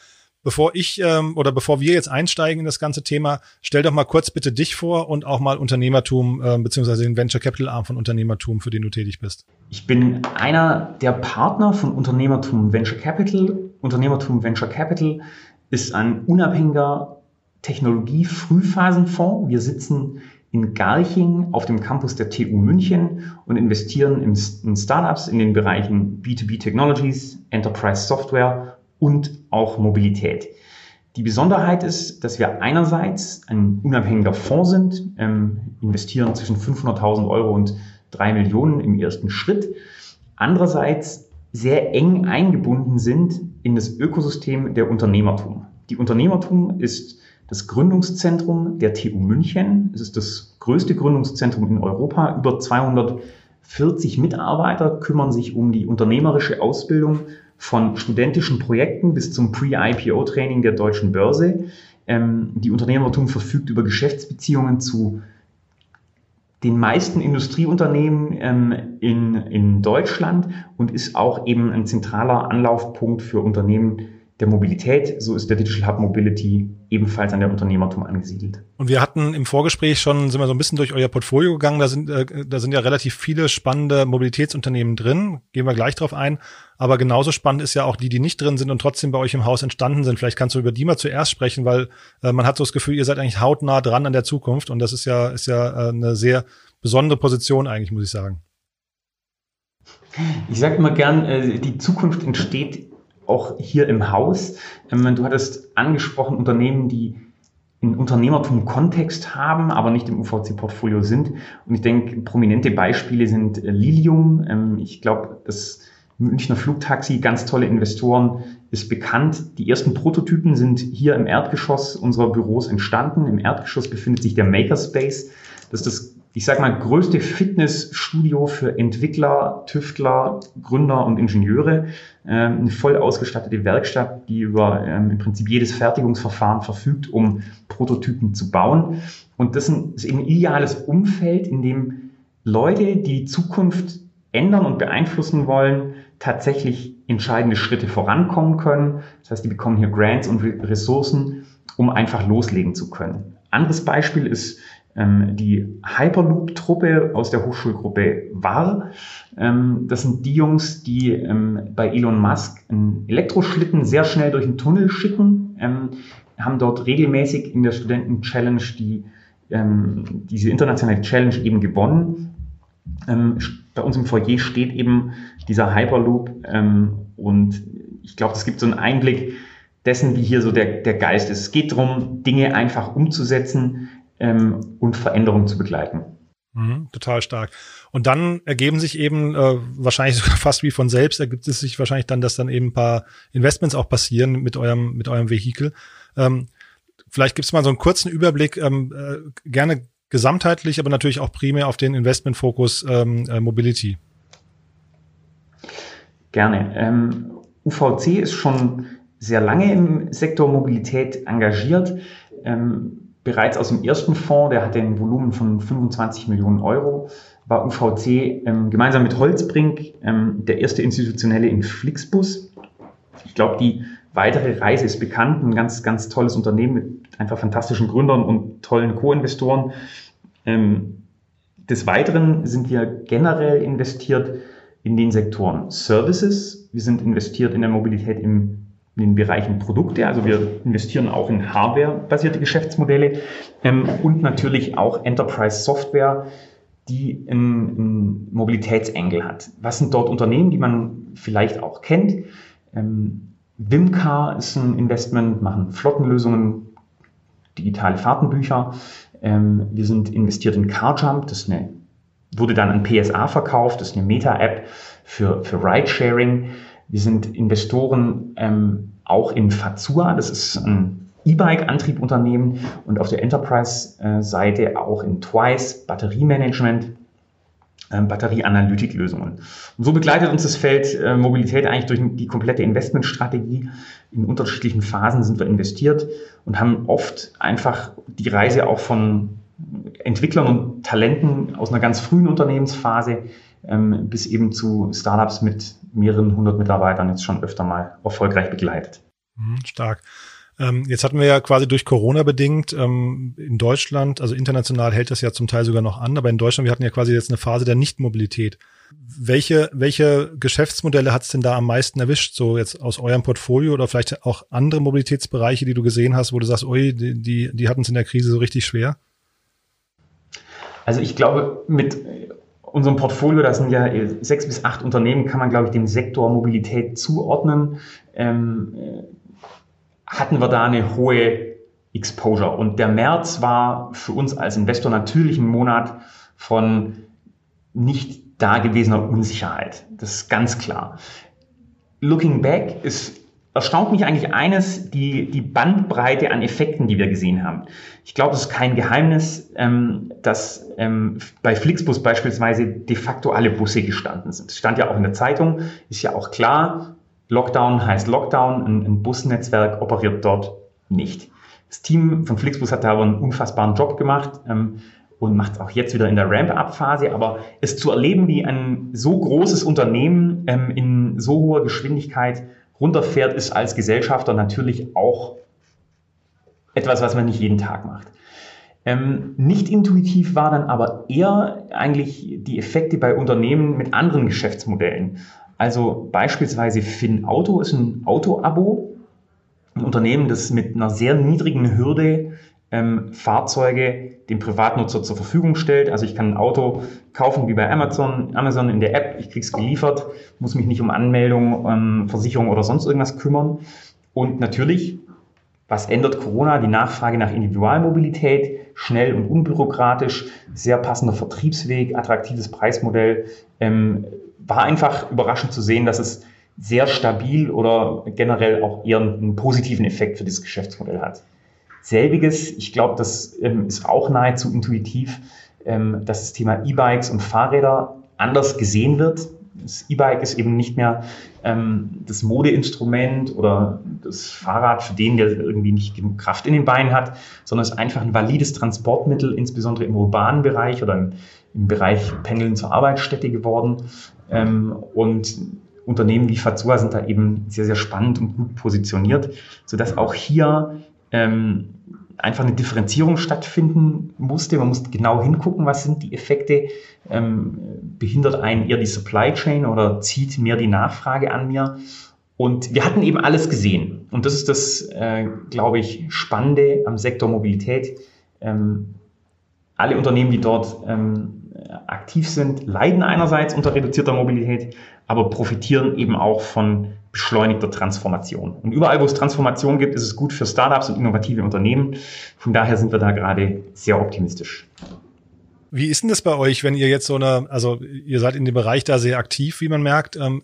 Bevor ich ähm, oder bevor wir jetzt einsteigen in das ganze Thema, stell doch mal kurz bitte dich vor und auch mal Unternehmertum äh, beziehungsweise den Venture Capital Arm von Unternehmertum, für den du tätig bist. Ich bin einer der Partner von Unternehmertum Venture Capital. Unternehmertum Venture Capital ist ein unabhängiger Technologie-Frühphasenfonds. Wir sitzen in Garching auf dem Campus der TU München und investieren in, in Startups in den Bereichen B2B Technologies, Enterprise Software und auch Mobilität. Die Besonderheit ist, dass wir einerseits ein unabhängiger Fonds sind, ähm, investieren zwischen 500.000 Euro und 3 Millionen im ersten Schritt. Andererseits sehr eng eingebunden sind in das Ökosystem der Unternehmertum. Die Unternehmertum ist das Gründungszentrum der TU München. Es ist das größte Gründungszentrum in Europa. Über 240 Mitarbeiter kümmern sich um die unternehmerische Ausbildung von studentischen Projekten bis zum Pre-IPO-Training der deutschen Börse. Ähm, die Unternehmertum verfügt über Geschäftsbeziehungen zu den meisten Industrieunternehmen ähm, in, in Deutschland und ist auch eben ein zentraler Anlaufpunkt für Unternehmen der Mobilität. So ist der Digital Hub Mobility ebenfalls an der Unternehmertum angesiedelt. Und wir hatten im Vorgespräch schon, sind wir so ein bisschen durch euer Portfolio gegangen. Da sind, äh, da sind ja relativ viele spannende Mobilitätsunternehmen drin. Gehen wir gleich drauf ein. Aber genauso spannend ist ja auch die, die nicht drin sind und trotzdem bei euch im Haus entstanden sind. Vielleicht kannst du über die mal zuerst sprechen, weil äh, man hat so das Gefühl, ihr seid eigentlich hautnah dran an der Zukunft. Und das ist ja, ist ja äh, eine sehr besondere Position eigentlich, muss ich sagen. Ich sage immer gern, äh, die Zukunft entsteht auch hier im Haus. Ähm, du hattest angesprochen, Unternehmen, die einen Unternehmertum-Kontext haben, aber nicht im UVC-Portfolio sind. Und ich denke, prominente Beispiele sind äh, Lilium. Ähm, ich glaube, das Münchner Flugtaxi, ganz tolle Investoren, ist bekannt. Die ersten Prototypen sind hier im Erdgeschoss unserer Büros entstanden. Im Erdgeschoss befindet sich der Makerspace. Das ist das, ich sage mal, größte Fitnessstudio für Entwickler, Tüftler, Gründer und Ingenieure. Ähm, eine voll ausgestattete Werkstatt, die über ähm, im Prinzip jedes Fertigungsverfahren verfügt, um Prototypen zu bauen. Und das ist ein ideales Umfeld, in dem Leute, die die Zukunft ändern und beeinflussen wollen, tatsächlich entscheidende Schritte vorankommen können. Das heißt, die bekommen hier Grants und Ressourcen, um einfach loslegen zu können. Anderes Beispiel ist die Hyperloop-Truppe aus der Hochschulgruppe WAR. Ähm, das sind die Jungs, die ähm, bei Elon Musk einen Elektroschlitten sehr schnell durch den Tunnel schicken, ähm, haben dort regelmäßig in der Studenten-Challenge die, ähm, diese internationale Challenge eben gewonnen. Ähm, bei uns im Foyer steht eben dieser Hyperloop und ich glaube, es gibt so einen Einblick dessen, wie hier so der, der Geist ist. Es geht darum, Dinge einfach umzusetzen, ähm, und Veränderung zu begleiten. Mhm, total stark. Und dann ergeben sich eben äh, wahrscheinlich sogar fast wie von selbst ergibt es sich wahrscheinlich dann, dass dann eben ein paar Investments auch passieren mit eurem mit eurem Vehikel. Ähm, vielleicht gibt es mal so einen kurzen Überblick, ähm, äh, gerne gesamtheitlich, aber natürlich auch primär auf den Investmentfokus ähm, äh, Mobility. Gerne. Ähm, UVC ist schon sehr lange im Sektor Mobilität engagiert. Ähm, bereits aus dem ersten Fonds, der hatte ein Volumen von 25 Millionen Euro, war UVC ähm, gemeinsam mit Holzbrink ähm, der erste institutionelle in Flixbus. Ich glaube, die weitere Reise ist bekannt, ein ganz, ganz tolles Unternehmen mit einfach fantastischen Gründern und tollen Co-Investoren. Ähm, des Weiteren sind wir generell investiert in den Sektoren Services. Wir sind investiert in der Mobilität im in den Bereichen Produkte. Also wir investieren auch in Hardware-basierte Geschäftsmodelle ähm, und natürlich auch Enterprise-Software, die einen, Mobilitätsengel hat. Was sind dort Unternehmen, die man vielleicht auch kennt? Ähm, Wimcar ist ein Investment, machen Flottenlösungen, digitale Fahrtenbücher. Ähm, wir sind investiert in CarJump, das eine, wurde dann an PSA verkauft, das ist eine Meta-App für, für Ridesharing. Wir sind Investoren ähm, auch in Fazua, das ist ein E-Bike-Antriebunternehmen und auf der Enterprise-Seite auch in Twice, Batteriemanagement, ähm, Batterieanalytiklösungen. Und so begleitet uns das Feld äh, Mobilität eigentlich durch die komplette Investmentstrategie. In unterschiedlichen Phasen sind wir investiert und haben oft einfach die Reise auch von Entwicklern und Talenten aus einer ganz frühen Unternehmensphase ähm, bis eben zu Startups mit mehreren hundert Mitarbeitern jetzt schon öfter mal erfolgreich begleitet. Mhm, stark. Ähm, jetzt hatten wir ja quasi durch Corona bedingt ähm, in Deutschland, also international hält das ja zum Teil sogar noch an, aber in Deutschland, wir hatten ja quasi jetzt eine Phase der Nichtmobilität. Welche, welche Geschäftsmodelle hat es denn da am meisten erwischt, so jetzt aus eurem Portfolio oder vielleicht auch andere Mobilitätsbereiche, die du gesehen hast, wo du sagst, ui, die, die, die hatten es in der Krise so richtig schwer? Also ich glaube, mit unserem Portfolio, da sind ja sechs bis acht Unternehmen, kann man, glaube ich, dem Sektor Mobilität zuordnen, ähm, hatten wir da eine hohe Exposure. Und der März war für uns als Investor natürlich ein Monat von nicht dagewesener Unsicherheit. Das ist ganz klar. Looking back ist erstaunt mich eigentlich eines, die, die Bandbreite an Effekten, die wir gesehen haben. Ich glaube, es ist kein Geheimnis, ähm, dass ähm, bei Flixbus beispielsweise de facto alle Busse gestanden sind. Das stand ja auch in der Zeitung, ist ja auch klar, Lockdown heißt Lockdown, ein, ein Busnetzwerk operiert dort nicht. Das Team von Flixbus hat da aber einen unfassbaren Job gemacht ähm, und macht es auch jetzt wieder in der Ramp-up-Phase. Aber es zu erleben, wie ein so großes Unternehmen ähm, in so hoher Geschwindigkeit runterfährt, ist als Gesellschafter natürlich auch etwas, was man nicht jeden Tag macht. Ähm, nicht intuitiv war dann aber eher eigentlich die Effekte bei Unternehmen mit anderen Geschäftsmodellen. Also beispielsweise FinAuto ist ein Auto-Abo, ein Unternehmen, das mit einer sehr niedrigen Hürde ähm, Fahrzeuge dem Privatnutzer zur Verfügung stellt. Also ich kann ein Auto kaufen wie bei Amazon, Amazon in der App, ich krieg's geliefert, muss mich nicht um Anmeldung, ähm, Versicherung oder sonst irgendwas kümmern. Und natürlich, was ändert Corona? Die Nachfrage nach Individualmobilität, schnell und unbürokratisch, sehr passender Vertriebsweg, attraktives Preismodell. Ähm, war einfach überraschend zu sehen, dass es sehr stabil oder generell auch eher einen positiven Effekt für dieses Geschäftsmodell hat. Selbiges, ich glaube, das ähm, ist auch nahezu intuitiv, ähm, dass das Thema E-Bikes und Fahrräder anders gesehen wird. Das E-Bike ist eben nicht mehr ähm, das Modeinstrument oder das Fahrrad für den, der irgendwie nicht genug Kraft in den Beinen hat, sondern es ist einfach ein valides Transportmittel, insbesondere im urbanen Bereich oder im, im Bereich Pendeln zur Arbeitsstätte geworden. Ähm, und Unternehmen wie Fazua sind da eben sehr, sehr spannend und gut positioniert, sodass auch hier ähm, einfach eine Differenzierung stattfinden musste. Man muss genau hingucken, was sind die Effekte. Ähm, behindert einen eher die Supply Chain oder zieht mehr die Nachfrage an mir? Und wir hatten eben alles gesehen. Und das ist das, äh, glaube ich, Spannende am Sektor Mobilität. Ähm, alle Unternehmen, die dort ähm, aktiv sind, leiden einerseits unter reduzierter Mobilität, aber profitieren eben auch von beschleunigter Transformation. Und überall, wo es Transformation gibt, ist es gut für Startups und innovative Unternehmen. Von daher sind wir da gerade sehr optimistisch. Wie ist denn das bei euch, wenn ihr jetzt so eine, also ihr seid in dem Bereich da sehr aktiv, wie man merkt. Ähm,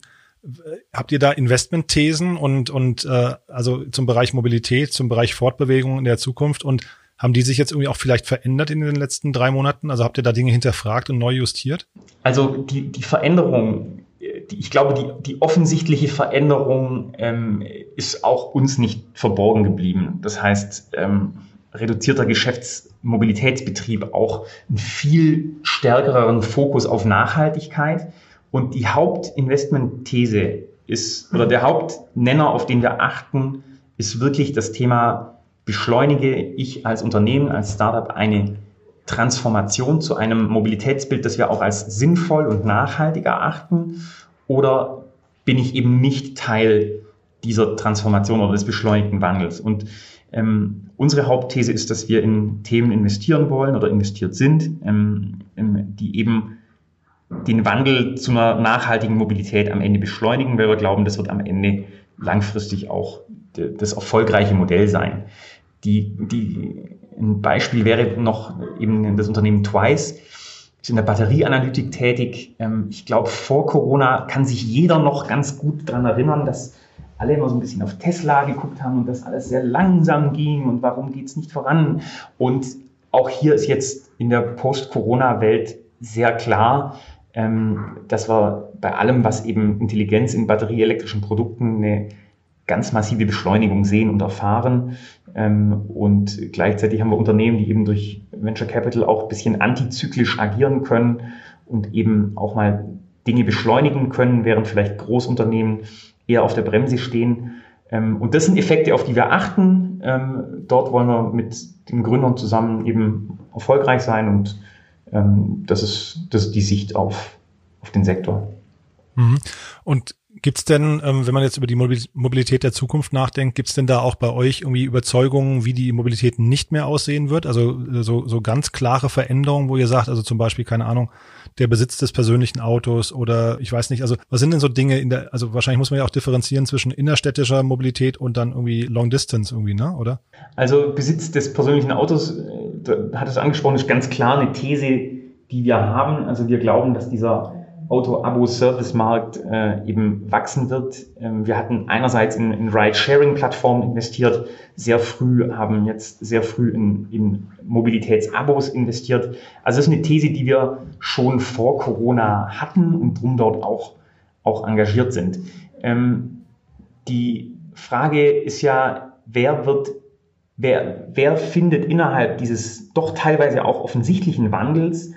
habt ihr da Investmentthesen und, und äh, also zum Bereich Mobilität, zum Bereich Fortbewegung in der Zukunft und haben die sich jetzt irgendwie auch vielleicht verändert in den letzten drei Monaten? Also habt ihr da Dinge hinterfragt und neu justiert? Also die, die Veränderung die, ich glaube, die, die offensichtliche Veränderung ähm, ist auch uns nicht verborgen geblieben. Das heißt, ähm, reduzierter Geschäftsmobilitätsbetrieb auch einen viel stärkeren Fokus auf Nachhaltigkeit. Und die Hauptinvestmentthese ist, oder der Hauptnenner, auf den wir achten, ist wirklich das Thema, beschleunige ich als Unternehmen, als Startup eine Transformation zu einem Mobilitätsbild, das wir auch als sinnvoll und nachhaltig erachten oder bin ich eben nicht Teil dieser Transformation oder des beschleunigten Wandels? Und ähm, unsere Hauptthese ist, dass wir in Themen investieren wollen oder investiert sind, ähm, ähm, die eben den Wandel zu einer nachhaltigen Mobilität am Ende beschleunigen, weil wir glauben, das wird am Ende langfristig auch das erfolgreiche Modell sein. Die, die, ein Beispiel wäre noch eben das Unternehmen Twice, ist in der Batterieanalytik tätig. Ähm, ich glaube, vor Corona kann sich jeder noch ganz gut daran erinnern, dass alle immer so ein bisschen auf Tesla geguckt haben und dass alles sehr langsam ging und warum geht es nicht voran. Und auch hier ist jetzt in der Post-Corona-Welt sehr klar, ähm, dass wir bei allem, was eben Intelligenz in batterieelektrischen Produkten eine ganz massive Beschleunigung sehen und erfahren. Ähm, und gleichzeitig haben wir Unternehmen, die eben durch Venture Capital auch ein bisschen antizyklisch agieren können und eben auch mal Dinge beschleunigen können, während vielleicht Großunternehmen eher auf der Bremse stehen. Ähm, und das sind Effekte, auf die wir achten. Ähm, dort wollen wir mit den Gründern zusammen eben erfolgreich sein und das ist, das ist die Sicht auf, auf den Sektor. Mhm. Und Gibt's denn, ähm, wenn man jetzt über die Mobilität der Zukunft nachdenkt, gibt's denn da auch bei euch irgendwie Überzeugungen, wie die Mobilität nicht mehr aussehen wird? Also äh, so, so ganz klare Veränderungen, wo ihr sagt, also zum Beispiel, keine Ahnung, der Besitz des persönlichen Autos oder ich weiß nicht, also was sind denn so Dinge in der, also wahrscheinlich muss man ja auch differenzieren zwischen innerstädtischer Mobilität und dann irgendwie Long Distance irgendwie, ne, oder? Also Besitz des persönlichen Autos, äh, hat es angesprochen, ist ganz klar eine These, die wir haben. Also wir glauben, dass dieser Auto-Abo-Service-Markt äh, eben wachsen wird. Ähm, wir hatten einerseits in, in Ride-Sharing-Plattformen investiert, sehr früh, haben jetzt sehr früh in, in Mobilitätsabos investiert. Also das ist eine These, die wir schon vor Corona hatten und drum dort auch, auch engagiert sind. Ähm, die Frage ist ja, wer wird Wer, wer findet innerhalb dieses doch teilweise auch offensichtlichen Wandels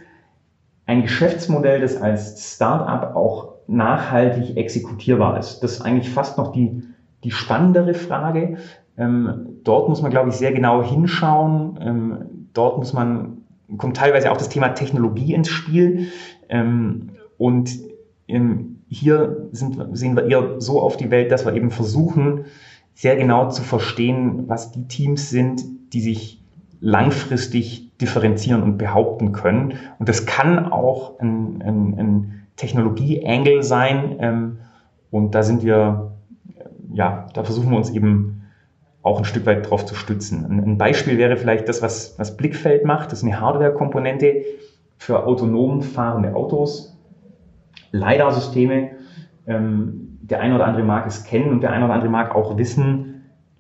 ein Geschäftsmodell, das als Startup auch nachhaltig exekutierbar ist. Das ist eigentlich fast noch die, die spannendere Frage. Ähm, dort muss man, glaube ich, sehr genau hinschauen. Ähm, dort muss man, kommt teilweise auch das Thema Technologie ins Spiel. Ähm, und ähm, hier sind, sehen wir eher so auf die Welt, dass wir eben versuchen, sehr genau zu verstehen, was die Teams sind, die sich langfristig differenzieren und behaupten können. Und das kann auch ein, ein, ein Technologie-Angle sein. Ähm, und da sind wir, ja, da versuchen wir uns eben auch ein Stück weit drauf zu stützen. Ein, ein Beispiel wäre vielleicht das, was, was Blickfeld macht. Das ist eine Hardware-Komponente für autonom fahrende Autos. LiDAR-Systeme. Ähm, der eine oder andere mag es kennen und der eine oder andere mag auch wissen,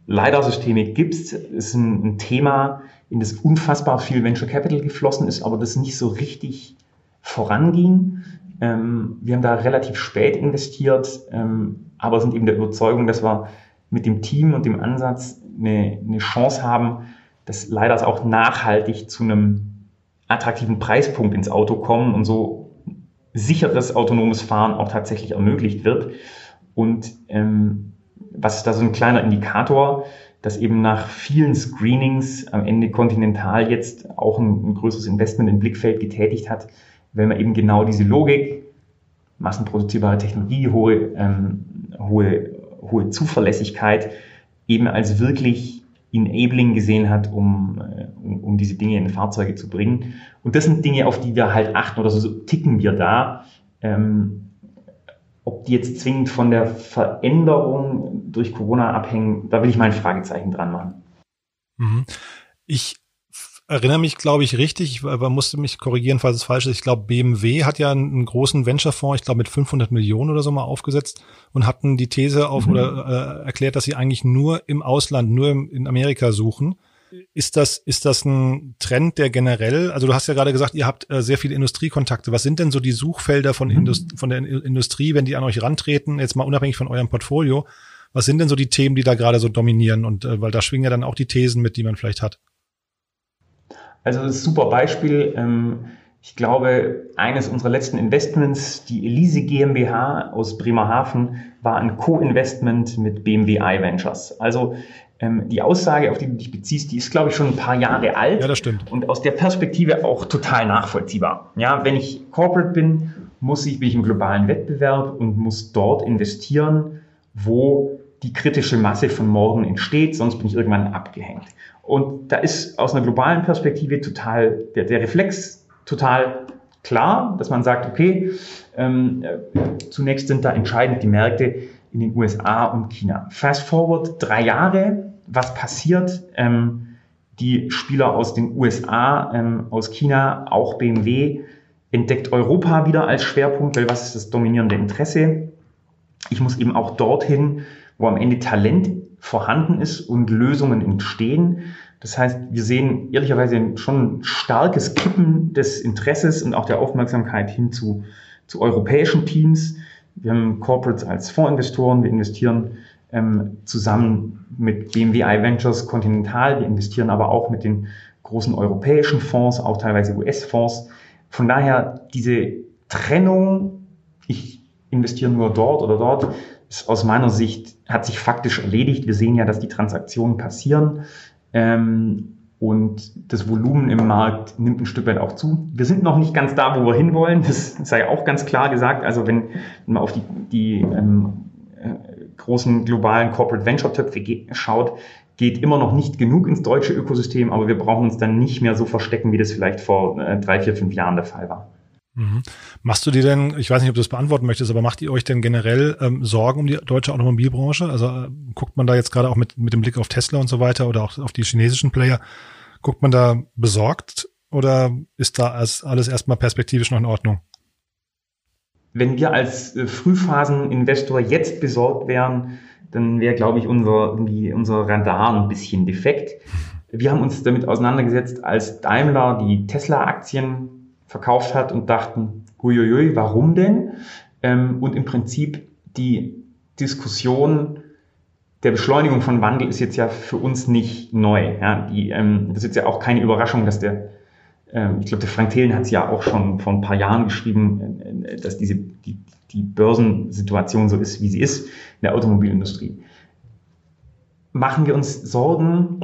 LiDAR-Systeme gibt es. ist ein, ein Thema, in das unfassbar viel Venture Capital geflossen ist, aber das nicht so richtig voranging. Ähm, wir haben da relativ spät investiert, ähm, aber sind eben der Überzeugung, dass wir mit dem Team und dem Ansatz eine, eine Chance haben, dass leider auch nachhaltig zu einem attraktiven Preispunkt ins Auto kommen und so sicheres autonomes Fahren auch tatsächlich ermöglicht wird. Und ähm, was ist da so ein kleiner Indikator, dass eben nach vielen Screenings am Ende Continental jetzt auch ein, ein größeres Investment im Blickfeld getätigt hat, wenn man eben genau diese Logik, massenproduzierbare Technologie, hohe, ähm, hohe, hohe Zuverlässigkeit eben als wirklich enabling gesehen hat, um, äh, um, um diese Dinge in Fahrzeuge zu bringen. Und das sind Dinge, auf die wir halt achten oder so, so ticken wir da. Ähm, ob die jetzt zwingend von der Veränderung durch Corona abhängen, da will ich mal ein Fragezeichen dran machen. Mhm. Ich erinnere mich, glaube ich, richtig, aber musste mich korrigieren, falls es falsch ist. Ich glaube, BMW hat ja einen großen Venture-Fonds, ich glaube, mit 500 Millionen oder so mal aufgesetzt und hatten die These auf mhm. oder äh, erklärt, dass sie eigentlich nur im Ausland, nur im, in Amerika suchen. Ist das, ist das ein Trend, der generell, also du hast ja gerade gesagt, ihr habt äh, sehr viele Industriekontakte. Was sind denn so die Suchfelder von, mhm. Indust von der Industrie, wenn die an euch rantreten, jetzt mal unabhängig von eurem Portfolio? Was sind denn so die Themen, die da gerade so dominieren? Und äh, weil da schwingen ja dann auch die Thesen mit, die man vielleicht hat. Also das ist ein super Beispiel. Ähm, ich glaube, eines unserer letzten Investments, die Elise GmbH aus Bremerhaven, war ein Co-Investment mit BMW iVentures. Also ähm, die Aussage, auf die du dich beziehst, die ist, glaube ich, schon ein paar Jahre alt. Ja, das stimmt. Und aus der Perspektive auch total nachvollziehbar. Ja, wenn ich Corporate bin, muss ich, bin ich im globalen Wettbewerb und muss dort investieren, wo die kritische Masse von morgen entsteht, sonst bin ich irgendwann abgehängt. Und da ist aus einer globalen Perspektive total, der, der Reflex total klar, dass man sagt, okay, ähm, äh, zunächst sind da entscheidend die Märkte in den USA und China. Fast forward drei Jahre, was passiert? Ähm, die Spieler aus den USA, ähm, aus China, auch BMW, entdeckt Europa wieder als Schwerpunkt, weil was ist das dominierende Interesse? Ich muss eben auch dorthin, wo am Ende Talent vorhanden ist und Lösungen entstehen. Das heißt, wir sehen ehrlicherweise schon ein starkes Kippen des Interesses und auch der Aufmerksamkeit hin zu, zu europäischen Teams. Wir haben Corporates als Fondsinvestoren, wir investieren ähm, zusammen mit BMW iVentures Continental, wir investieren aber auch mit den großen europäischen Fonds, auch teilweise US-Fonds. Von daher diese Trennung, ich investiere nur dort oder dort, ist aus meiner Sicht, hat sich faktisch erledigt. Wir sehen ja, dass die Transaktionen passieren. Ähm, und das Volumen im Markt nimmt ein Stück weit auch zu. Wir sind noch nicht ganz da, wo wir hinwollen. Das sei auch ganz klar gesagt. Also wenn man auf die, die ähm, äh, großen globalen Corporate Venture Töpfe schaut, geht immer noch nicht genug ins deutsche Ökosystem, aber wir brauchen uns dann nicht mehr so verstecken, wie das vielleicht vor äh, drei, vier, fünf Jahren der Fall war. Mhm. Machst du dir denn, ich weiß nicht, ob du das beantworten möchtest, aber macht ihr euch denn generell ähm, Sorgen um die deutsche Automobilbranche? Also äh, guckt man da jetzt gerade auch mit, mit dem Blick auf Tesla und so weiter oder auch auf die chinesischen Player, guckt man da besorgt oder ist da alles, erstmal perspektivisch noch in Ordnung? Wenn wir als äh, Frühphaseninvestor jetzt besorgt wären, dann wäre, glaube ich, unser, irgendwie unser Radar ein bisschen defekt. Wir haben uns damit auseinandergesetzt, als Daimler die Tesla-Aktien verkauft hat und dachten, uiuiui, warum denn? Ähm, und im Prinzip die Diskussion der Beschleunigung von Wandel ist jetzt ja für uns nicht neu. Ja, die, ähm, das ist jetzt ja auch keine Überraschung, dass der, ähm, ich glaube, der Frank Thelen hat es ja auch schon vor ein paar Jahren geschrieben, äh, dass diese, die, die Börsensituation so ist, wie sie ist in der Automobilindustrie. Machen wir uns Sorgen?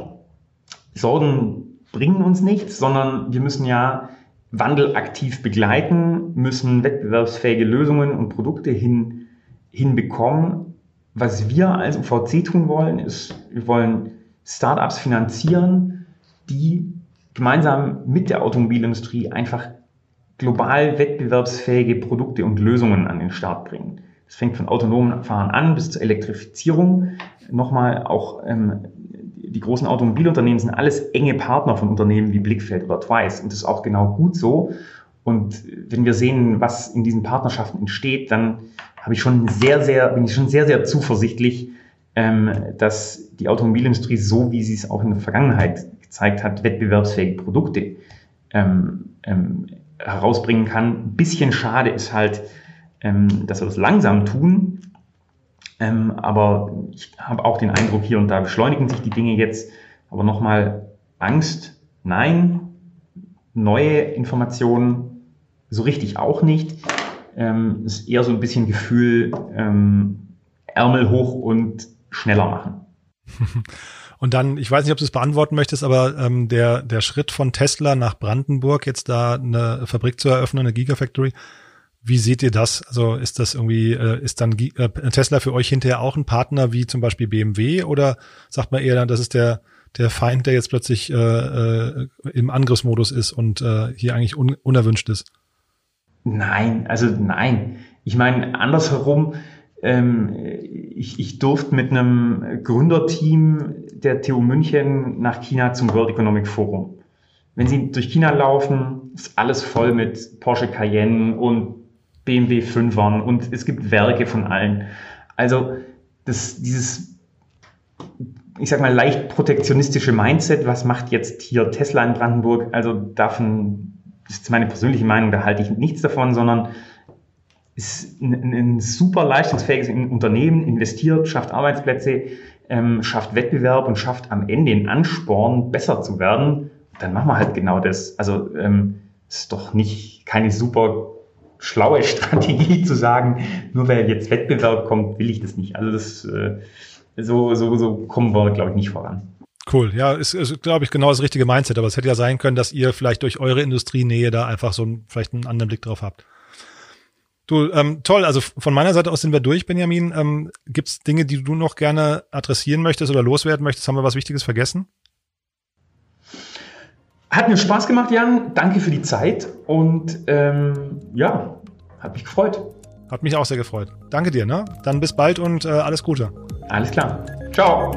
Sorgen bringen uns nichts, sondern wir müssen ja Wandel aktiv begleiten, müssen wettbewerbsfähige Lösungen und Produkte hin, hinbekommen. Was wir als UVC tun wollen, ist, wir wollen Startups finanzieren, die gemeinsam mit der Automobilindustrie einfach global wettbewerbsfähige Produkte und Lösungen an den Start bringen. Das fängt von autonomen Fahren an bis zur Elektrifizierung. Nochmal auch ähm, die großen Automobilunternehmen sind alles enge Partner von Unternehmen wie Blickfeld oder Twice. Und das ist auch genau gut so. Und wenn wir sehen, was in diesen Partnerschaften entsteht, dann habe ich schon sehr, sehr, bin ich schon sehr, sehr zuversichtlich, ähm, dass die Automobilindustrie so, wie sie es auch in der Vergangenheit gezeigt hat, wettbewerbsfähige Produkte ähm, ähm, herausbringen kann. Ein bisschen schade ist halt, ähm, dass wir das langsam tun. Ähm, aber ich habe auch den Eindruck, hier und da beschleunigen sich die Dinge jetzt. Aber nochmal Angst, nein. Neue Informationen, so richtig auch nicht. Ähm, ist eher so ein bisschen Gefühl, ähm, Ärmel hoch und schneller machen. Und dann, ich weiß nicht, ob du es beantworten möchtest, aber ähm, der, der Schritt von Tesla nach Brandenburg, jetzt da eine Fabrik zu eröffnen, eine Gigafactory, wie seht ihr das? Also ist das irgendwie, äh, ist dann äh, Tesla für euch hinterher auch ein Partner wie zum Beispiel BMW oder sagt man eher dann, das ist der, der Feind, der jetzt plötzlich äh, äh, im Angriffsmodus ist und äh, hier eigentlich un unerwünscht ist? Nein, also nein. Ich meine, andersherum, ähm, ich, ich durfte mit einem Gründerteam der TU München nach China zum World Economic Forum. Wenn Sie durch China laufen, ist alles voll mit Porsche Cayenne und BMW 5ern und es gibt Werke von allen. Also das, dieses, ich sag mal, leicht protektionistische Mindset, was macht jetzt hier Tesla in Brandenburg? Also davon, das ist meine persönliche Meinung, da halte ich nichts davon, sondern ist ein, ein super leistungsfähiges Unternehmen, investiert, schafft Arbeitsplätze, ähm, schafft Wettbewerb und schafft am Ende den Ansporn, besser zu werden, dann machen wir halt genau das. Also ähm, ist doch nicht keine super schlaue Strategie zu sagen, nur weil jetzt Wettbewerb kommt, will ich das nicht. Also das äh, so, so, so kommen wir, glaube ich, nicht voran. Cool, ja, ist, ist glaube ich, genau das richtige Mindset, aber es hätte ja sein können, dass ihr vielleicht durch eure Industrienähe da einfach so ein, vielleicht einen anderen Blick drauf habt. Du, ähm, toll, also von meiner Seite aus sind wir durch, Benjamin. Ähm, Gibt es Dinge, die du noch gerne adressieren möchtest oder loswerden möchtest? Haben wir was Wichtiges vergessen? Hat mir Spaß gemacht, Jan. Danke für die Zeit und ähm, ja, hat mich gefreut. Hat mich auch sehr gefreut. Danke dir, ne? Dann bis bald und äh, alles Gute. Alles klar. Ciao.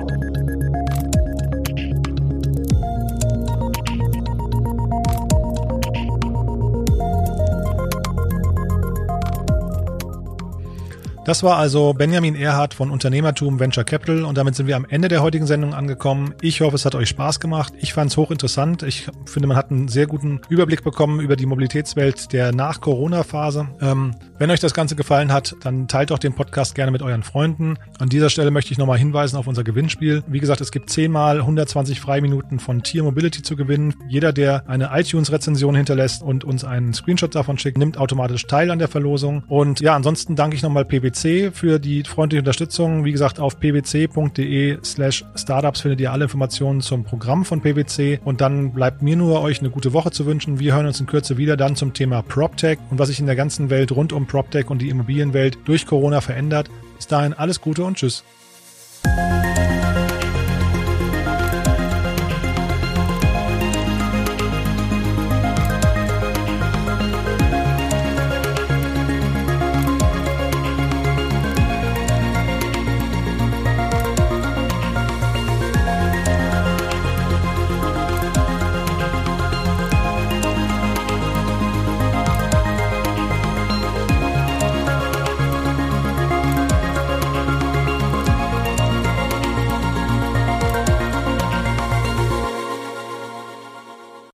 Das war also Benjamin Erhardt von Unternehmertum Venture Capital und damit sind wir am Ende der heutigen Sendung angekommen. Ich hoffe, es hat euch Spaß gemacht. Ich fand es hochinteressant. Ich finde, man hat einen sehr guten Überblick bekommen über die Mobilitätswelt der Nach-Corona-Phase. Ähm, wenn euch das Ganze gefallen hat, dann teilt doch den Podcast gerne mit euren Freunden. An dieser Stelle möchte ich nochmal hinweisen auf unser Gewinnspiel. Wie gesagt, es gibt zehnmal 120 Freiminuten von Tier Mobility zu gewinnen. Jeder, der eine iTunes-Rezension hinterlässt und uns einen Screenshot davon schickt, nimmt automatisch teil an der Verlosung. Und ja, ansonsten danke ich nochmal PwC PwC für die freundliche Unterstützung. Wie gesagt, auf pwc.de slash startups findet ihr alle Informationen zum Programm von PwC. Und dann bleibt mir nur, euch eine gute Woche zu wünschen. Wir hören uns in Kürze wieder dann zum Thema PropTech und was sich in der ganzen Welt rund um PropTech und die Immobilienwelt durch Corona verändert. Bis dahin alles Gute und Tschüss.